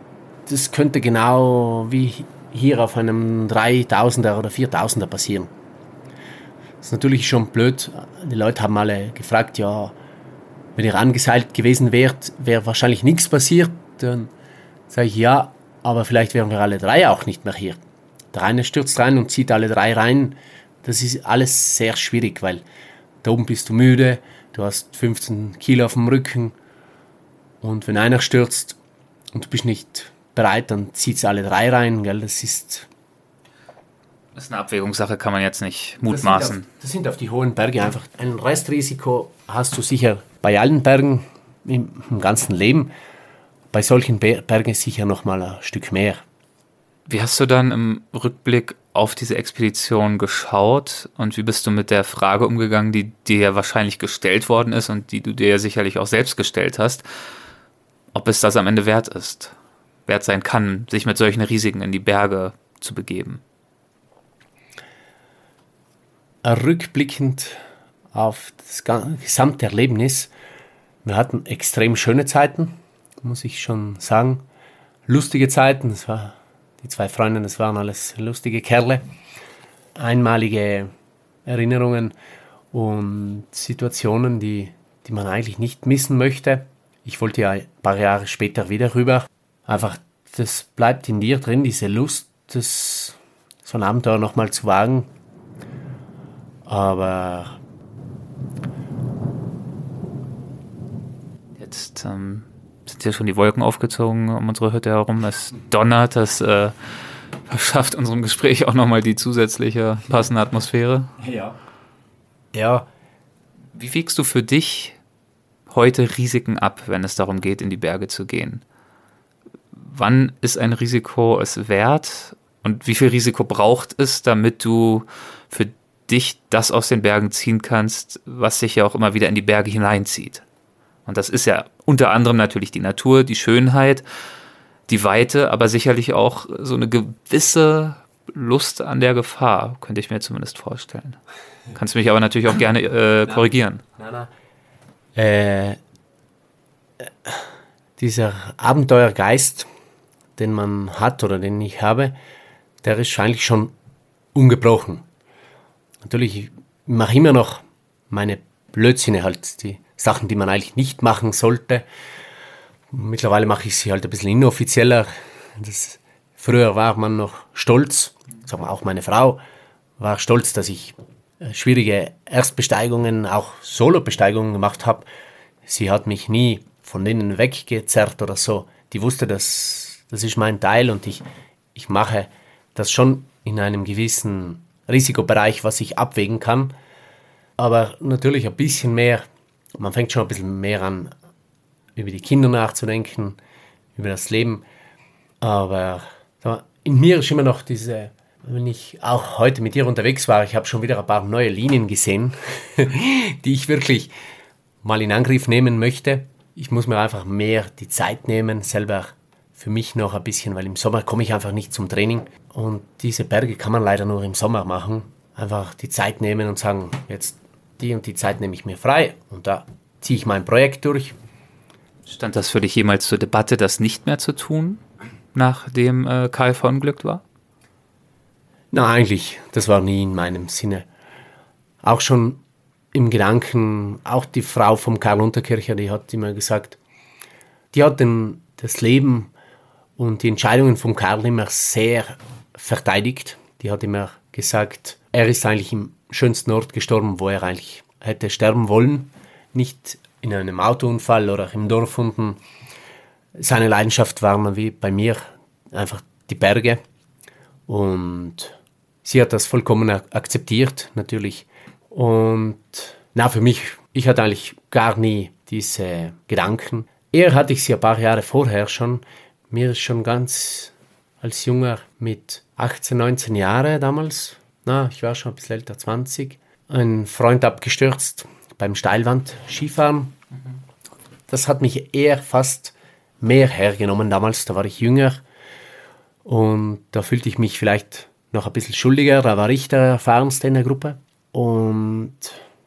das könnte genau wie hier auf einem 3000er oder 4000er passieren. Das ist natürlich schon blöd. Die Leute haben alle gefragt, ja, wenn ihr angeseilt gewesen wärt, wäre wahrscheinlich nichts passiert. Dann sage ich, ja, aber vielleicht wären wir alle drei auch nicht mehr hier. Der eine stürzt rein und zieht alle drei rein. Das ist alles sehr schwierig, weil da oben bist du müde, du hast 15 Kilo auf dem Rücken und wenn einer stürzt und du bist nicht bereit, dann zieht es alle drei rein. Gell? Das ist. Das ist eine Abwägungssache, kann man jetzt nicht mutmaßen. Das sind, auf, das sind auf die hohen Berge einfach. Ein Restrisiko hast du sicher bei allen Bergen im, im ganzen Leben. Bei solchen Bergen sicher noch mal ein Stück mehr. Wie hast du dann im Rückblick auf diese Expedition geschaut und wie bist du mit der Frage umgegangen, die dir ja wahrscheinlich gestellt worden ist und die du dir ja sicherlich auch selbst gestellt hast, ob es das am Ende wert ist, wert sein kann, sich mit solchen Risiken in die Berge zu begeben? Rückblickend auf das gesamte Erlebnis, wir hatten extrem schöne Zeiten, muss ich schon sagen, lustige Zeiten, es war die zwei Freunde, das waren alles lustige Kerle. Einmalige Erinnerungen und Situationen, die, die man eigentlich nicht missen möchte. Ich wollte ja ein paar Jahre später wieder rüber. Einfach, das bleibt in dir drin, diese Lust, das, so ein Abenteuer nochmal zu wagen. Aber jetzt ähm, sind hier schon die Wolken aufgezogen um unsere Hütte herum. Es donnert, es äh, verschafft unserem Gespräch auch nochmal die zusätzliche passende Atmosphäre. Ja. Ja. Wie wiegst du für dich heute Risiken ab, wenn es darum geht, in die Berge zu gehen? Wann ist ein Risiko es wert und wie viel Risiko braucht es, damit du für dich das aus den Bergen ziehen kannst, was sich ja auch immer wieder in die Berge hineinzieht? Und das ist ja unter anderem natürlich die Natur, die Schönheit, die Weite, aber sicherlich auch so eine gewisse Lust an der Gefahr, könnte ich mir zumindest vorstellen. Kannst du mich aber natürlich auch gerne äh, korrigieren. Nein, nein. Äh, dieser Abenteuergeist, den man hat oder den ich habe, der ist eigentlich schon ungebrochen. Natürlich, ich mache immer noch meine Blödsinne halt, die Sachen, die man eigentlich nicht machen sollte. Mittlerweile mache ich sie halt ein bisschen inoffizieller. Das, früher war man noch stolz, sagen wir auch meine Frau war stolz, dass ich äh, schwierige Erstbesteigungen, auch Solo-Besteigungen gemacht habe. Sie hat mich nie von denen weggezerrt oder so. Die wusste, dass das ist mein Teil und ich, ich mache das schon in einem gewissen Risikobereich, was ich abwägen kann. Aber natürlich ein bisschen mehr man fängt schon ein bisschen mehr an, über die Kinder nachzudenken, über das Leben. Aber in mir ist immer noch diese, wenn ich auch heute mit dir unterwegs war, ich habe schon wieder ein paar neue Linien gesehen, die ich wirklich mal in Angriff nehmen möchte. Ich muss mir einfach mehr die Zeit nehmen, selber für mich noch ein bisschen, weil im Sommer komme ich einfach nicht zum Training. Und diese Berge kann man leider nur im Sommer machen. Einfach die Zeit nehmen und sagen, jetzt die und die Zeit nehme ich mir frei und da ziehe ich mein Projekt durch. Stand das für dich jemals zur Debatte, das nicht mehr zu tun, nachdem äh, Karl verunglückt war? Na, eigentlich, das war nie in meinem Sinne. Auch schon im Gedanken, auch die Frau vom Karl Unterkircher, die hat immer gesagt, die hat den, das Leben und die Entscheidungen vom Karl immer sehr verteidigt. Die hat immer gesagt, er ist eigentlich im schönsten Ort gestorben, wo er eigentlich hätte sterben wollen. Nicht in einem Autounfall oder im Dorf unten. Seine Leidenschaft war wie bei mir einfach die Berge. Und sie hat das vollkommen akzeptiert, natürlich. Und na, für mich, ich hatte eigentlich gar nie diese Gedanken. Eher hatte ich sie ein paar Jahre vorher schon. Mir ist schon ganz als Junger mit 18, 19 Jahren damals na, ich war schon ein bisschen älter, 20, ein Freund abgestürzt beim Steilwand-Skifahren. Das hat mich eher fast mehr hergenommen damals, da war ich jünger und da fühlte ich mich vielleicht noch ein bisschen schuldiger, da war ich der Erfahrenste in der Gruppe und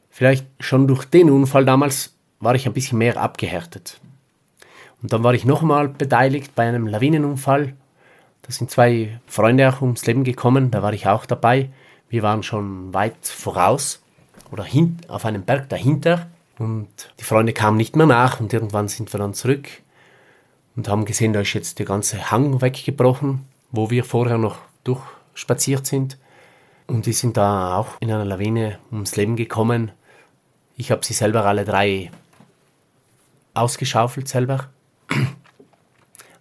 vielleicht schon durch den Unfall damals war ich ein bisschen mehr abgehärtet. Und dann war ich nochmal beteiligt bei einem Lawinenunfall. Da sind zwei Freunde auch ums Leben gekommen, da war ich auch dabei. Wir waren schon weit voraus oder hin, auf einem Berg dahinter und die Freunde kamen nicht mehr nach und irgendwann sind wir dann zurück und haben gesehen, da ist jetzt der ganze Hang weggebrochen, wo wir vorher noch durchspaziert sind. Und die sind da auch in einer Lawine ums Leben gekommen. Ich habe sie selber alle drei ausgeschaufelt selber.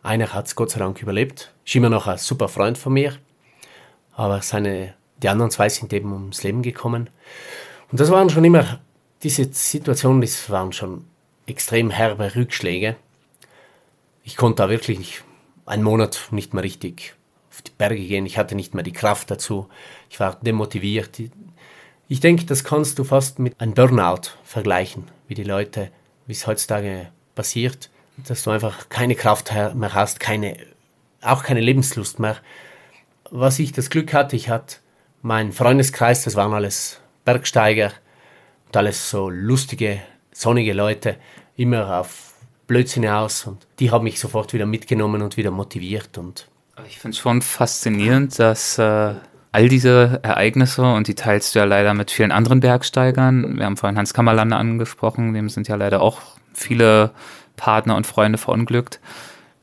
Einer hat es Gott sei Dank überlebt. Ist immer noch ein super Freund von mir. Aber seine die anderen zwei sind eben ums Leben gekommen. Und das waren schon immer, diese Situationen, das waren schon extrem herbe Rückschläge. Ich konnte da wirklich einen Monat nicht mehr richtig auf die Berge gehen. Ich hatte nicht mehr die Kraft dazu. Ich war demotiviert. Ich denke, das kannst du fast mit einem Burnout vergleichen, wie die Leute, wie es heutzutage passiert, dass du einfach keine Kraft mehr hast, keine, auch keine Lebenslust mehr. Was ich das Glück hatte, ich hatte mein Freundeskreis, das waren alles Bergsteiger und alles so lustige, sonnige Leute, immer auf Blödsinn aus und die haben mich sofort wieder mitgenommen und wieder motiviert und ich finde es schon faszinierend, dass äh, all diese Ereignisse und die teilst du ja leider mit vielen anderen Bergsteigern. Wir haben vorhin Hans Kammerlander angesprochen, dem sind ja leider auch viele Partner und Freunde verunglückt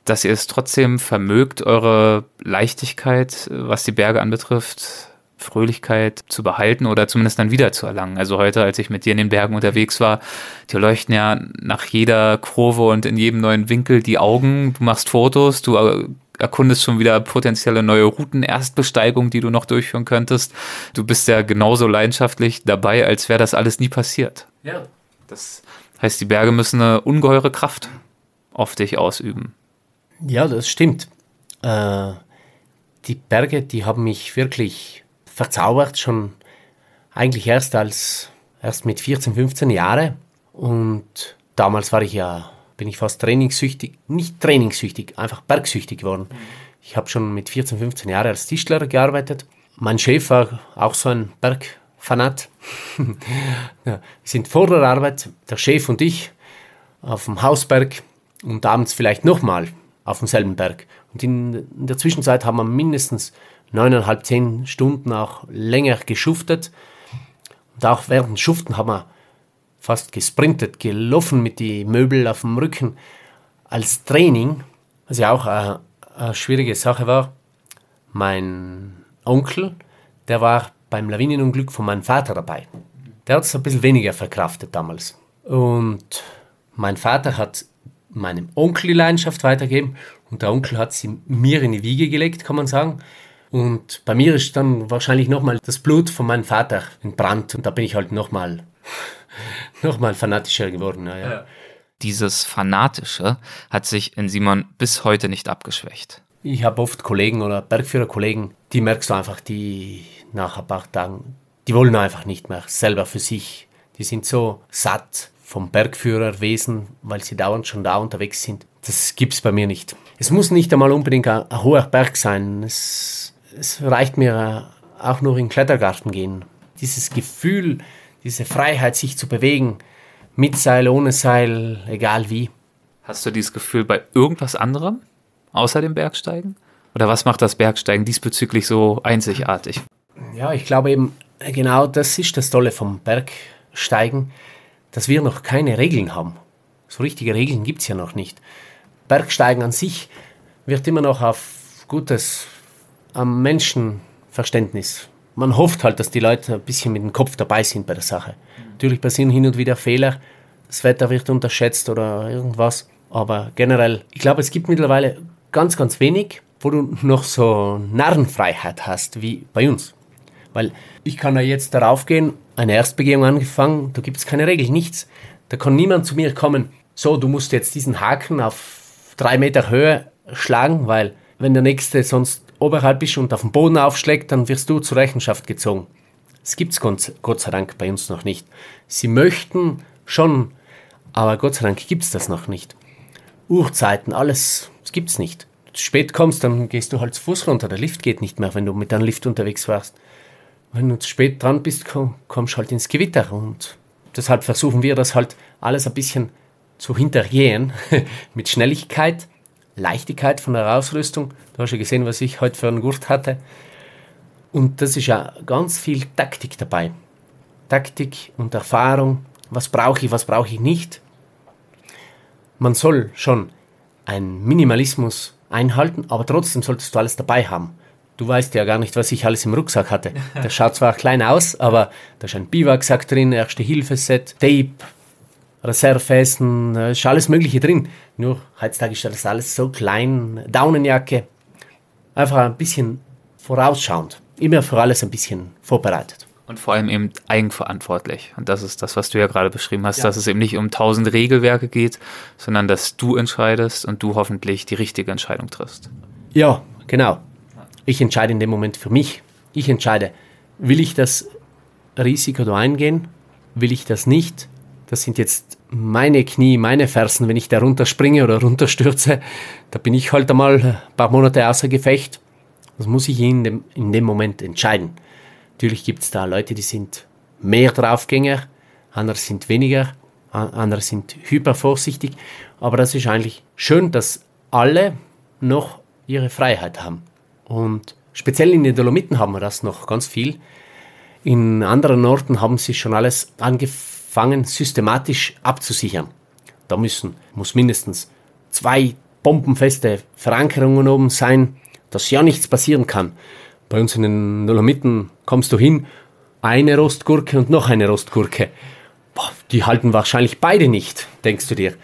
dass ihr es trotzdem vermögt, eure Leichtigkeit, was die Berge anbetrifft, Fröhlichkeit zu behalten oder zumindest dann wieder zu erlangen. Also heute, als ich mit dir in den Bergen unterwegs war, dir leuchten ja nach jeder Kurve und in jedem neuen Winkel die Augen. Du machst Fotos, du erkundest schon wieder potenzielle neue Routen, Erstbesteigung, die du noch durchführen könntest. Du bist ja genauso leidenschaftlich dabei, als wäre das alles nie passiert. Ja. Das heißt, die Berge müssen eine ungeheure Kraft auf dich ausüben. Ja, das stimmt. Äh, die Berge, die haben mich wirklich verzaubert, schon eigentlich erst als erst mit 14, 15 Jahren. Und damals war ich ja, bin ich fast trainingssüchtig, nicht trainingssüchtig, einfach bergsüchtig geworden. Ich habe schon mit 14, 15 Jahren als Tischler gearbeitet. Mein Chef war auch so ein Bergfanat. ja, wir sind vor der Arbeit, der Chef und ich, auf dem Hausberg und abends vielleicht nochmal auf demselben Berg. Und in, in der Zwischenzeit haben wir mindestens neuneinhalb, zehn Stunden auch länger geschuftet. Und auch während dem Schuften haben wir fast gesprintet, gelaufen mit den Möbel auf dem Rücken als Training, was ja auch eine, eine schwierige Sache war. Mein Onkel, der war beim Lawinenunglück von meinem Vater dabei. Der hat es ein bisschen weniger verkraftet damals. Und mein Vater hat meinem Onkel die Leidenschaft weitergegeben und der Onkel hat sie mir in die Wiege gelegt, kann man sagen. Und bei mir ist dann wahrscheinlich nochmal das Blut von meinem Vater entbrannt und da bin ich halt nochmal noch mal fanatischer geworden. Ja, ja. Dieses Fanatische hat sich in Simon bis heute nicht abgeschwächt. Ich habe oft Kollegen oder Bergführerkollegen, die merkst du einfach, die nach ein paar Tagen, die wollen einfach nicht mehr selber für sich. Die sind so satt vom Bergführerwesen, weil sie dauernd schon da unterwegs sind. Das gibt es bei mir nicht. Es muss nicht einmal unbedingt ein, ein hoher Berg sein. Es, es reicht mir auch nur in den Klettergarten gehen. Dieses Gefühl, diese Freiheit, sich zu bewegen, mit Seil, ohne Seil, egal wie. Hast du dieses Gefühl bei irgendwas anderem außer dem Bergsteigen? Oder was macht das Bergsteigen diesbezüglich so einzigartig? Ja, ich glaube eben, genau das ist das Tolle vom Bergsteigen, dass wir noch keine Regeln haben. So richtige Regeln gibt es ja noch nicht. Bergsteigen an sich wird immer noch auf gutes am Menschenverständnis man hofft halt, dass die Leute ein bisschen mit dem Kopf dabei sind bei der Sache. Natürlich passieren hin und wieder Fehler, das Wetter wird unterschätzt oder irgendwas, aber generell, ich glaube, es gibt mittlerweile ganz, ganz wenig, wo du noch so Narrenfreiheit hast wie bei uns. Weil ich kann da jetzt darauf gehen, eine Erstbegehung angefangen, da gibt es keine Regel, nichts. Da kann niemand zu mir kommen, so, du musst jetzt diesen Haken auf drei Meter Höhe schlagen, weil wenn der nächste sonst oberhalb bist und auf dem Boden aufschlägt, dann wirst du zur Rechenschaft gezogen. Das gibt es Gott sei Dank bei uns noch nicht. Sie möchten schon, aber Gott sei Dank gibt es das noch nicht. Uhrzeiten, alles, das gibt es nicht. Spät kommst, dann gehst du halt zu Fuß runter. Der Lift geht nicht mehr, wenn du mit einem Lift unterwegs warst. Wenn du zu spät dran bist, komm, kommst du halt ins Gewitter. Und deshalb versuchen wir das halt alles ein bisschen zu hintergehen mit Schnelligkeit Leichtigkeit von der Ausrüstung. Du hast ja gesehen, was ich heute für einen Gurt hatte. Und das ist ja ganz viel Taktik dabei. Taktik und Erfahrung. Was brauche ich, was brauche ich nicht. Man soll schon einen Minimalismus einhalten, aber trotzdem solltest du alles dabei haben. Du weißt ja gar nicht, was ich alles im Rucksack hatte. Der schaut zwar klein aus, aber da ist ein Biwaksack drin, Erste-Hilfe-Set, Tape, Reserveessen, ist alles Mögliche drin. Nur heutzutage ist das alles so klein. Daunenjacke. Einfach ein bisschen vorausschauend. Immer für alles ein bisschen vorbereitet. Und vor allem eben eigenverantwortlich. Und das ist das, was du ja gerade beschrieben hast, ja. dass es eben nicht um tausend Regelwerke geht, sondern dass du entscheidest und du hoffentlich die richtige Entscheidung triffst. Ja, genau. Ich entscheide in dem Moment für mich. Ich entscheide, will ich das Risiko da eingehen? Will ich das nicht? das sind jetzt meine Knie, meine Fersen, wenn ich da runterspringe oder runterstürze, da bin ich halt einmal ein paar Monate außer Gefecht. Das muss ich in dem, in dem Moment entscheiden. Natürlich gibt es da Leute, die sind mehr Draufgänger, andere sind weniger, andere sind hypervorsichtig, aber das ist eigentlich schön, dass alle noch ihre Freiheit haben. Und speziell in den Dolomiten haben wir das noch ganz viel. In anderen Orten haben sie schon alles angefangen fangen, systematisch abzusichern. Da müssen, muss mindestens zwei bombenfeste Verankerungen oben sein, dass ja nichts passieren kann. Bei uns in den Dolomiten kommst du hin, eine Rostgurke und noch eine Rostgurke. Boah, die halten wahrscheinlich beide nicht, denkst du dir.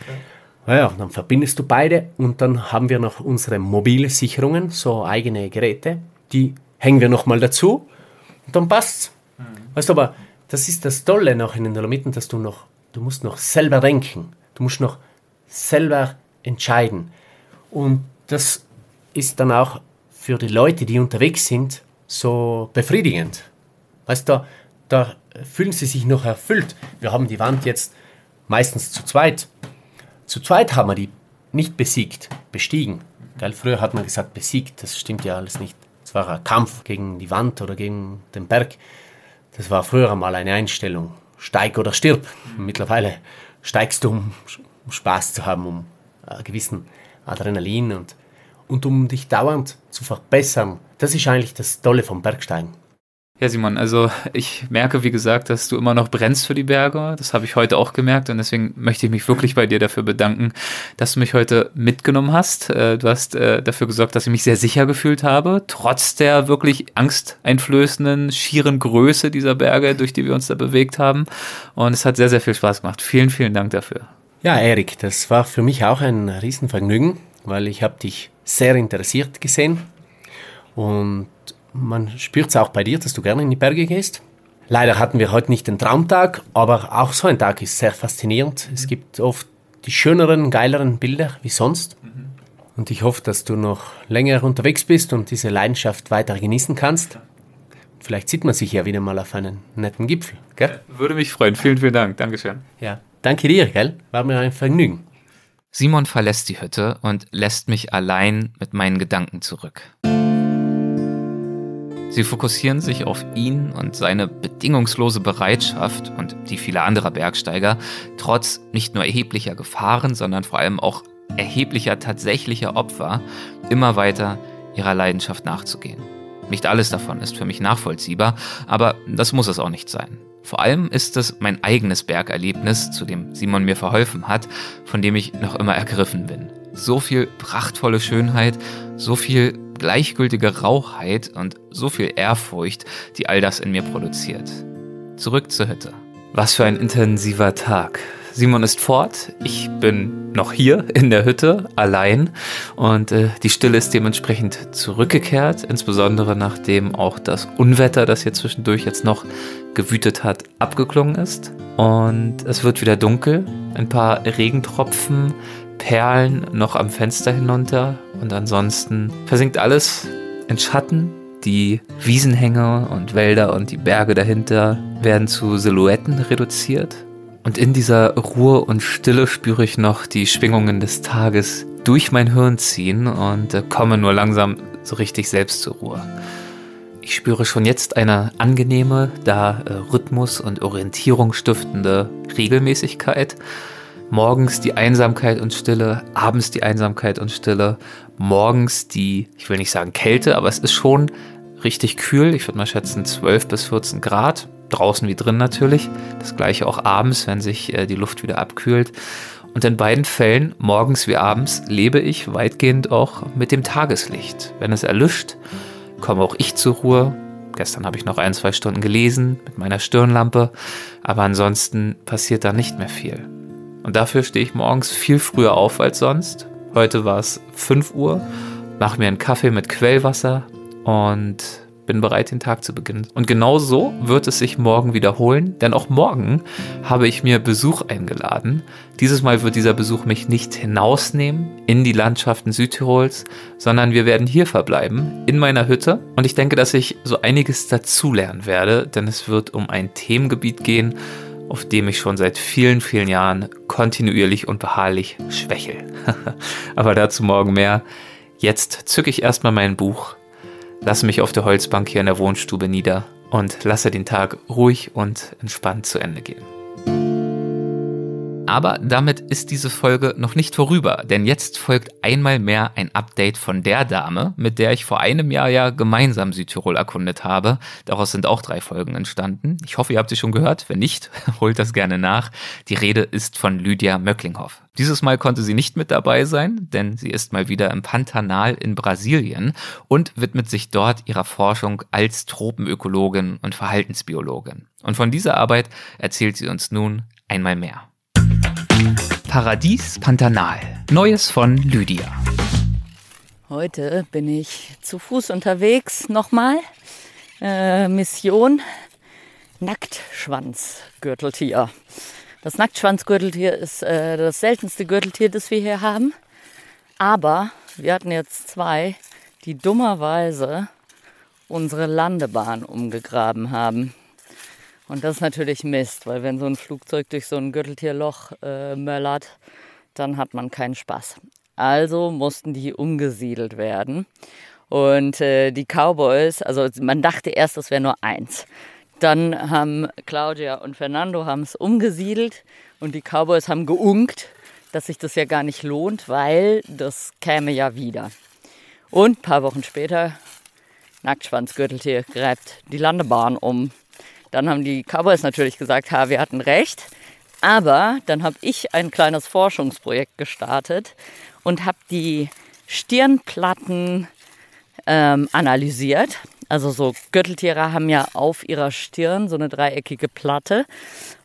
Naja, dann verbindest du beide und dann haben wir noch unsere mobile Sicherungen, so eigene Geräte, die hängen wir nochmal dazu und dann passt's. Mhm. Weißt du, aber das ist das Tolle noch in den Dolomiten, dass du noch, du musst noch selber denken, du musst noch selber entscheiden. Und das ist dann auch für die Leute, die unterwegs sind, so befriedigend. Weißt du, da, da fühlen sie sich noch erfüllt. Wir haben die Wand jetzt meistens zu zweit. Zu zweit haben wir die nicht besiegt, bestiegen. Gell? Früher hat man gesagt, besiegt, das stimmt ja alles nicht. Es war ein Kampf gegen die Wand oder gegen den Berg. Das war früher mal eine Einstellung. Steig oder stirb. Mittlerweile steigst du, um, Spaß zu haben, um einen gewissen Adrenalin und, und um dich dauernd zu verbessern. Das ist eigentlich das Tolle vom Bergsteigen. Ja, Simon, also ich merke, wie gesagt, dass du immer noch brennst für die Berge. Das habe ich heute auch gemerkt und deswegen möchte ich mich wirklich bei dir dafür bedanken, dass du mich heute mitgenommen hast. Äh, du hast äh, dafür gesorgt, dass ich mich sehr sicher gefühlt habe, trotz der wirklich angsteinflößenden, schieren Größe dieser Berge, durch die wir uns da bewegt haben. Und es hat sehr, sehr viel Spaß gemacht. Vielen, vielen Dank dafür. Ja, Erik, das war für mich auch ein Riesenvergnügen, weil ich habe dich sehr interessiert gesehen und man spürt es auch bei dir, dass du gerne in die Berge gehst. Leider hatten wir heute nicht den Traumtag, aber auch so ein Tag ist sehr faszinierend. Es gibt oft die schöneren, geileren Bilder wie sonst. Und ich hoffe, dass du noch länger unterwegs bist und diese Leidenschaft weiter genießen kannst. Vielleicht sieht man sich ja wieder mal auf einen netten Gipfel. Gell? Würde mich freuen. Vielen, vielen Dank. Dankeschön. Ja, danke dir, gell? War mir ein Vergnügen. Simon verlässt die Hütte und lässt mich allein mit meinen Gedanken zurück. Sie fokussieren sich auf ihn und seine bedingungslose Bereitschaft und die vieler anderer Bergsteiger, trotz nicht nur erheblicher Gefahren, sondern vor allem auch erheblicher tatsächlicher Opfer, immer weiter ihrer Leidenschaft nachzugehen. Nicht alles davon ist für mich nachvollziehbar, aber das muss es auch nicht sein. Vor allem ist es mein eigenes Bergerlebnis, zu dem Simon mir verholfen hat, von dem ich noch immer ergriffen bin. So viel prachtvolle Schönheit, so viel gleichgültige Rauchheit und so viel Ehrfurcht, die all das in mir produziert. Zurück zur Hütte. Was für ein intensiver Tag. Simon ist fort, ich bin noch hier in der Hütte allein und äh, die Stille ist dementsprechend zurückgekehrt, insbesondere nachdem auch das Unwetter, das hier zwischendurch jetzt noch gewütet hat, abgeklungen ist. Und es wird wieder dunkel, ein paar Regentropfen Perlen noch am Fenster hinunter und ansonsten versinkt alles in Schatten. Die Wiesenhänge und Wälder und die Berge dahinter werden zu Silhouetten reduziert. Und in dieser Ruhe und Stille spüre ich noch die Schwingungen des Tages durch mein Hirn ziehen und komme nur langsam so richtig selbst zur Ruhe. Ich spüre schon jetzt eine angenehme, da äh, Rhythmus und Orientierung stiftende Regelmäßigkeit Morgens die Einsamkeit und Stille, abends die Einsamkeit und Stille, morgens die, ich will nicht sagen Kälte, aber es ist schon richtig kühl. Ich würde mal schätzen 12 bis 14 Grad. Draußen wie drin natürlich. Das gleiche auch abends, wenn sich äh, die Luft wieder abkühlt. Und in beiden Fällen, morgens wie abends, lebe ich weitgehend auch mit dem Tageslicht. Wenn es erlischt, komme auch ich zur Ruhe. Gestern habe ich noch ein, zwei Stunden gelesen mit meiner Stirnlampe, aber ansonsten passiert da nicht mehr viel. Und dafür stehe ich morgens viel früher auf als sonst. Heute war es 5 Uhr, mache mir einen Kaffee mit Quellwasser und bin bereit, den Tag zu beginnen. Und genau so wird es sich morgen wiederholen, denn auch morgen habe ich mir Besuch eingeladen. Dieses Mal wird dieser Besuch mich nicht hinausnehmen in die Landschaften Südtirols, sondern wir werden hier verbleiben, in meiner Hütte. Und ich denke, dass ich so einiges dazulernen werde, denn es wird um ein Themengebiet gehen, auf dem ich schon seit vielen, vielen Jahren kontinuierlich und beharrlich schwächel. Aber dazu morgen mehr. Jetzt zücke ich erstmal mein Buch, lasse mich auf der Holzbank hier in der Wohnstube nieder und lasse den Tag ruhig und entspannt zu Ende gehen. Aber damit ist diese Folge noch nicht vorüber, denn jetzt folgt einmal mehr ein Update von der Dame, mit der ich vor einem Jahr ja gemeinsam Südtirol erkundet habe. Daraus sind auch drei Folgen entstanden. Ich hoffe, ihr habt sie schon gehört. Wenn nicht, holt das gerne nach. Die Rede ist von Lydia Möcklinghoff. Dieses Mal konnte sie nicht mit dabei sein, denn sie ist mal wieder im Pantanal in Brasilien und widmet sich dort ihrer Forschung als Tropenökologin und Verhaltensbiologin. Und von dieser Arbeit erzählt sie uns nun einmal mehr. Paradies Pantanal. Neues von Lydia. Heute bin ich zu Fuß unterwegs. Nochmal. Äh, Mission Nacktschwanzgürteltier. Das Nacktschwanzgürteltier ist äh, das seltenste Gürteltier, das wir hier haben. Aber wir hatten jetzt zwei, die dummerweise unsere Landebahn umgegraben haben. Und das ist natürlich Mist, weil wenn so ein Flugzeug durch so ein Gürteltierloch äh, möllert, dann hat man keinen Spaß. Also mussten die umgesiedelt werden. Und äh, die Cowboys, also man dachte erst, das wäre nur eins. Dann haben Claudia und Fernando es umgesiedelt und die Cowboys haben geunkt, dass sich das ja gar nicht lohnt, weil das käme ja wieder. Und ein paar Wochen später, Nacktschwanzgürteltier gräbt die Landebahn um. Dann haben die Cowboys natürlich gesagt, ha, wir hatten recht. Aber dann habe ich ein kleines Forschungsprojekt gestartet und habe die Stirnplatten ähm, analysiert. Also so Gürteltiere haben ja auf ihrer Stirn so eine dreieckige Platte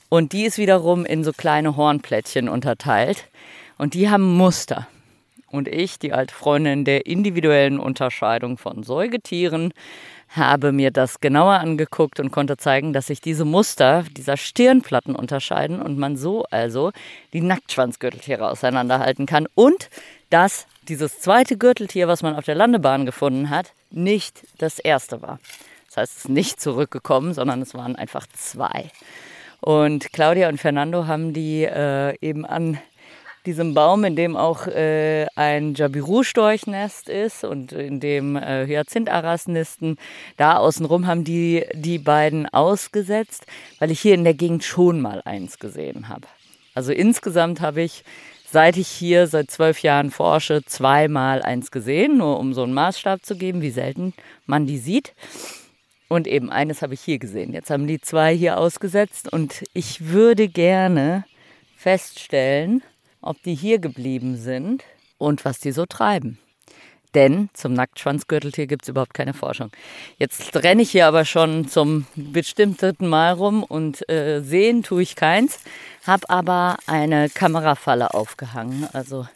und die ist wiederum in so kleine Hornplättchen unterteilt und die haben Muster. Und ich, die alte Freundin der individuellen Unterscheidung von Säugetieren, habe mir das genauer angeguckt und konnte zeigen, dass sich diese Muster dieser Stirnplatten unterscheiden und man so also die Nacktschwanzgürteltiere auseinanderhalten kann und dass dieses zweite Gürteltier, was man auf der Landebahn gefunden hat, nicht das erste war. Das heißt, es ist nicht zurückgekommen, sondern es waren einfach zwei. Und Claudia und Fernando haben die äh, eben an diesem Baum, in dem auch äh, ein Jabiru-Storchnest ist und in dem äh, Hyazintharas nisten, da außenrum haben die die beiden ausgesetzt, weil ich hier in der Gegend schon mal eins gesehen habe. Also insgesamt habe ich seit ich hier seit zwölf Jahren forsche, zweimal eins gesehen, nur um so einen Maßstab zu geben, wie selten man die sieht. Und eben eines habe ich hier gesehen. Jetzt haben die zwei hier ausgesetzt und ich würde gerne feststellen, ob die hier geblieben sind und was die so treiben. Denn zum Nacktschwanzgürteltier gibt es überhaupt keine Forschung. Jetzt renne ich hier aber schon zum bestimmt dritten Mal rum und äh, sehen tue ich keins, habe aber eine Kamerafalle aufgehangen. Also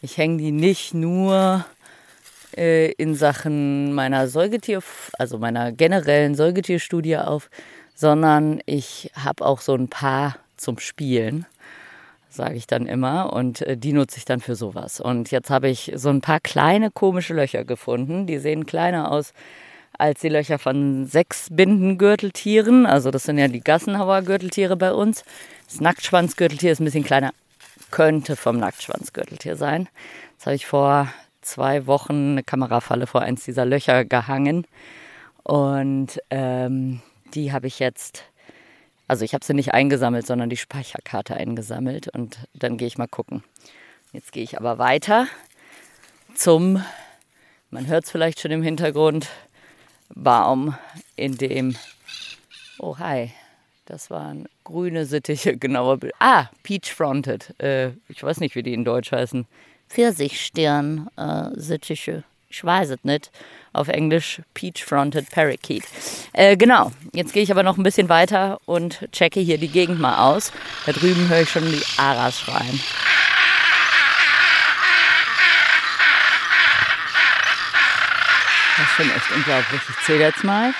ich hänge die nicht nur äh, in Sachen meiner Säugetier, also meiner generellen Säugetierstudie auf, sondern ich habe auch so ein paar zum Spielen sage ich dann immer. Und äh, die nutze ich dann für sowas. Und jetzt habe ich so ein paar kleine komische Löcher gefunden. Die sehen kleiner aus als die Löcher von sechs Bindengürteltieren. Also das sind ja die Gassenhauer Gürteltiere bei uns. Das Nacktschwanzgürteltier ist ein bisschen kleiner. Könnte vom Nacktschwanzgürteltier sein. Jetzt habe ich vor zwei Wochen eine Kamerafalle vor eins dieser Löcher gehangen. Und ähm, die habe ich jetzt also ich habe sie nicht eingesammelt, sondern die Speicherkarte eingesammelt und dann gehe ich mal gucken. Jetzt gehe ich aber weiter zum, man hört es vielleicht schon im Hintergrund, Baum, in dem, oh hi, das waren grüne Sittiche, genauer. Ah, Peach Fronted. Äh, ich weiß nicht, wie die in Deutsch heißen. Pfirsichstirn-Sittiche. Äh, ich weiß es nicht. Auf Englisch Peach Fronted Parakeet. Äh, genau, jetzt gehe ich aber noch ein bisschen weiter und checke hier die Gegend mal aus. Da drüben höre ich schon die Aras schreien. Das ist schon echt unglaublich. Ich zähle jetzt mal.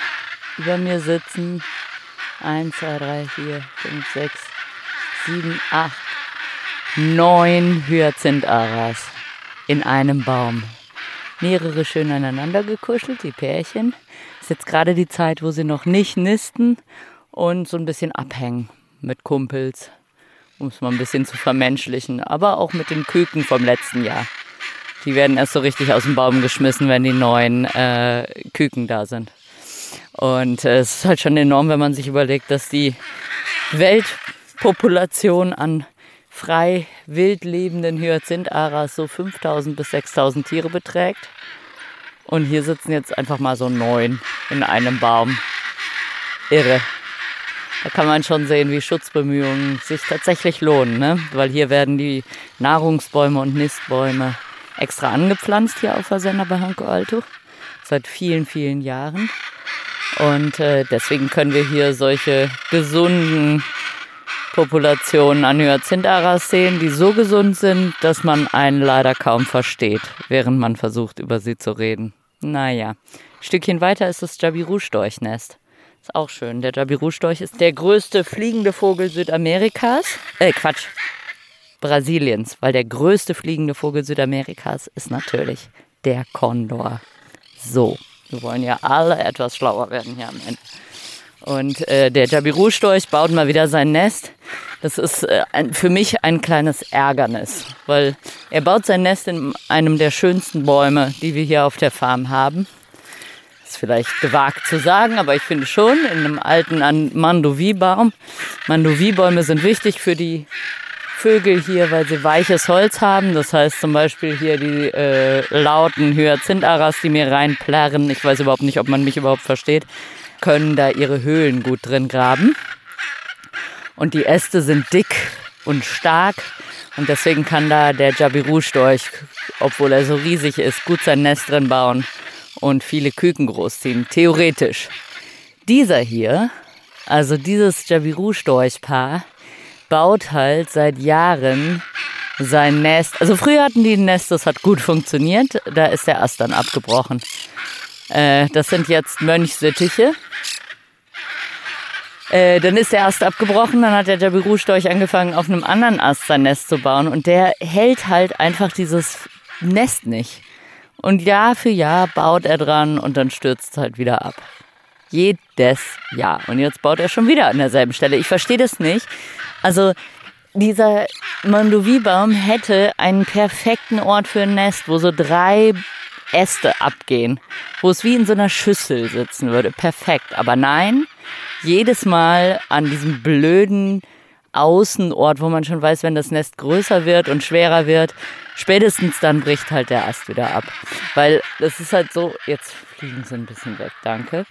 Über mir sitzen 1, 2, 3, 4, 5, 6, 7, 8, 9 Hyazinth-Aras in einem Baum mehrere schön aneinander gekuschelt, die Pärchen. Ist jetzt gerade die Zeit, wo sie noch nicht nisten und so ein bisschen abhängen mit Kumpels, um es mal ein bisschen zu vermenschlichen, aber auch mit den Küken vom letzten Jahr. Die werden erst so richtig aus dem Baum geschmissen, wenn die neuen äh, Küken da sind. Und äh, es ist halt schon enorm, wenn man sich überlegt, dass die Weltpopulation an frei wild lebenden Hyazintharas so 5000 bis 6000 Tiere beträgt. Und hier sitzen jetzt einfach mal so neun in einem Baum. Irre. Da kann man schon sehen, wie Schutzbemühungen sich tatsächlich lohnen, ne? weil hier werden die Nahrungsbäume und Nistbäume extra angepflanzt hier auf der Sender Barranco Alto seit vielen, vielen Jahren. Und äh, deswegen können wir hier solche gesunden Populationen an Hyazintharas sehen, die so gesund sind, dass man einen leider kaum versteht, während man versucht, über sie zu reden. Naja, ein Stückchen weiter ist das Jabiru-Storchnest. Ist auch schön. Der Jabiru-Storch ist der größte fliegende Vogel Südamerikas. Äh, Quatsch. Brasiliens, weil der größte fliegende Vogel Südamerikas ist natürlich der Kondor. So, wir wollen ja alle etwas schlauer werden hier am Ende. Und äh, der Jabiru-Storch baut mal wieder sein Nest. Das ist äh, ein, für mich ein kleines Ärgernis, weil er baut sein Nest in einem der schönsten Bäume, die wir hier auf der Farm haben. Ist vielleicht gewagt zu sagen, aber ich finde schon, in einem alten Mandovi-Baum. Mandovi-Bäume sind wichtig für die Vögel hier, weil sie weiches Holz haben. Das heißt zum Beispiel hier die äh, lauten Hyazintharas, die mir reinplärren. Ich weiß überhaupt nicht, ob man mich überhaupt versteht können da ihre Höhlen gut drin graben. Und die Äste sind dick und stark. Und deswegen kann da der Jabiru-Storch, obwohl er so riesig ist, gut sein Nest drin bauen und viele Küken großziehen. Theoretisch. Dieser hier, also dieses Jabiru-Storchpaar, baut halt seit Jahren sein Nest. Also früher hatten die ein Nest, das hat gut funktioniert. Da ist der Ast dann abgebrochen. Äh, das sind jetzt Mönchsittiche. Äh, dann ist der Ast abgebrochen, dann hat der Jabiru-Storch angefangen, auf einem anderen Ast sein Nest zu bauen und der hält halt einfach dieses Nest nicht. Und Jahr für Jahr baut er dran und dann stürzt es halt wieder ab. Jedes Jahr. Und jetzt baut er schon wieder an derselben Stelle. Ich verstehe das nicht. Also dieser Mondovi-Baum hätte einen perfekten Ort für ein Nest, wo so drei Äste abgehen, wo es wie in so einer Schüssel sitzen würde. Perfekt. Aber nein, jedes Mal an diesem blöden Außenort, wo man schon weiß, wenn das Nest größer wird und schwerer wird, spätestens dann bricht halt der Ast wieder ab. Weil das ist halt so, jetzt fliegen sie ein bisschen weg, danke.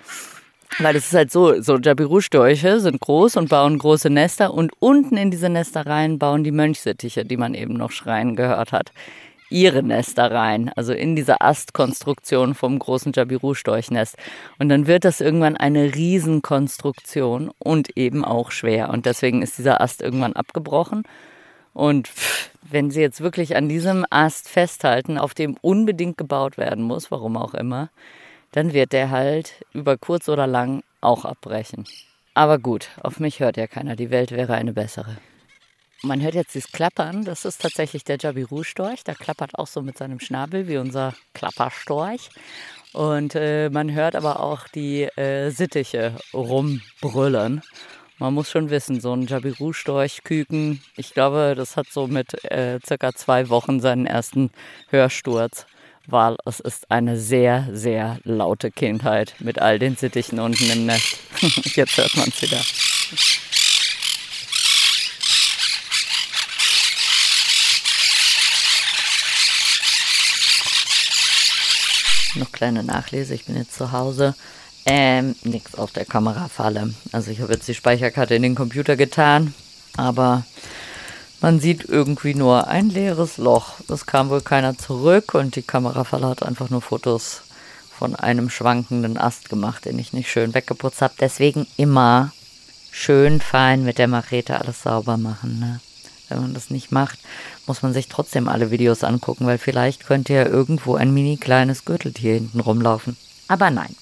Weil es ist halt so, so Jabiru-Störche sind groß und bauen große Nester und unten in diese Nester rein bauen die Mönchsittiche, die man eben noch schreien gehört hat ihre Nester rein, also in diese Astkonstruktion vom großen Jabiru-Storchnest. Und dann wird das irgendwann eine Riesenkonstruktion und eben auch schwer. Und deswegen ist dieser Ast irgendwann abgebrochen. Und wenn sie jetzt wirklich an diesem Ast festhalten, auf dem unbedingt gebaut werden muss, warum auch immer, dann wird der halt über kurz oder lang auch abbrechen. Aber gut, auf mich hört ja keiner. Die Welt wäre eine bessere. Man hört jetzt dieses Klappern, das ist tatsächlich der Jabiru-Storch. Der klappert auch so mit seinem Schnabel wie unser Klapperstorch. Und äh, man hört aber auch die äh, Sittiche rumbrüllen. Man muss schon wissen, so ein Jabiru-Storch-Küken, ich glaube, das hat so mit äh, circa zwei Wochen seinen ersten Hörsturz, weil es ist eine sehr, sehr laute Kindheit mit all den Sittichen unten im Nest. Jetzt hört man es wieder. Noch kleine Nachlese. Ich bin jetzt zu Hause. Ähm, nichts auf der Kamerafalle. Also ich habe jetzt die Speicherkarte in den Computer getan, aber man sieht irgendwie nur ein leeres Loch. Es kam wohl keiner zurück und die Kamerafalle hat einfach nur Fotos von einem schwankenden Ast gemacht, den ich nicht schön weggeputzt habe. Deswegen immer schön fein mit der Machete alles sauber machen. Ne? Wenn man das nicht macht, muss man sich trotzdem alle Videos angucken, weil vielleicht könnte ja irgendwo ein mini kleines Gürteltier hinten rumlaufen. Aber nein.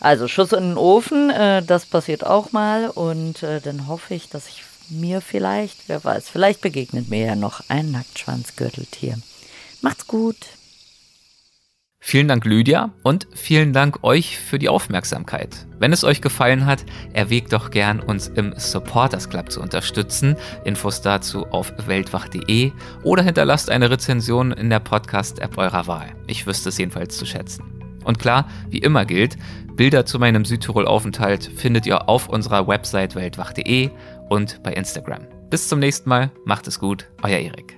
Also Schuss in den Ofen, äh, das passiert auch mal und äh, dann hoffe ich, dass ich mir vielleicht, wer weiß, vielleicht begegnet mir ja noch ein Nacktschwanzgürteltier. Macht's gut. Vielen Dank, Lydia, und vielen Dank euch für die Aufmerksamkeit. Wenn es euch gefallen hat, erwägt doch gern, uns im Supporters Club zu unterstützen. Infos dazu auf weltwach.de oder hinterlasst eine Rezension in der Podcast-App eurer Wahl. Ich wüsste es jedenfalls zu schätzen. Und klar, wie immer gilt, Bilder zu meinem Südtirol-Aufenthalt findet ihr auf unserer Website weltwach.de und bei Instagram. Bis zum nächsten Mal, macht es gut, euer Erik.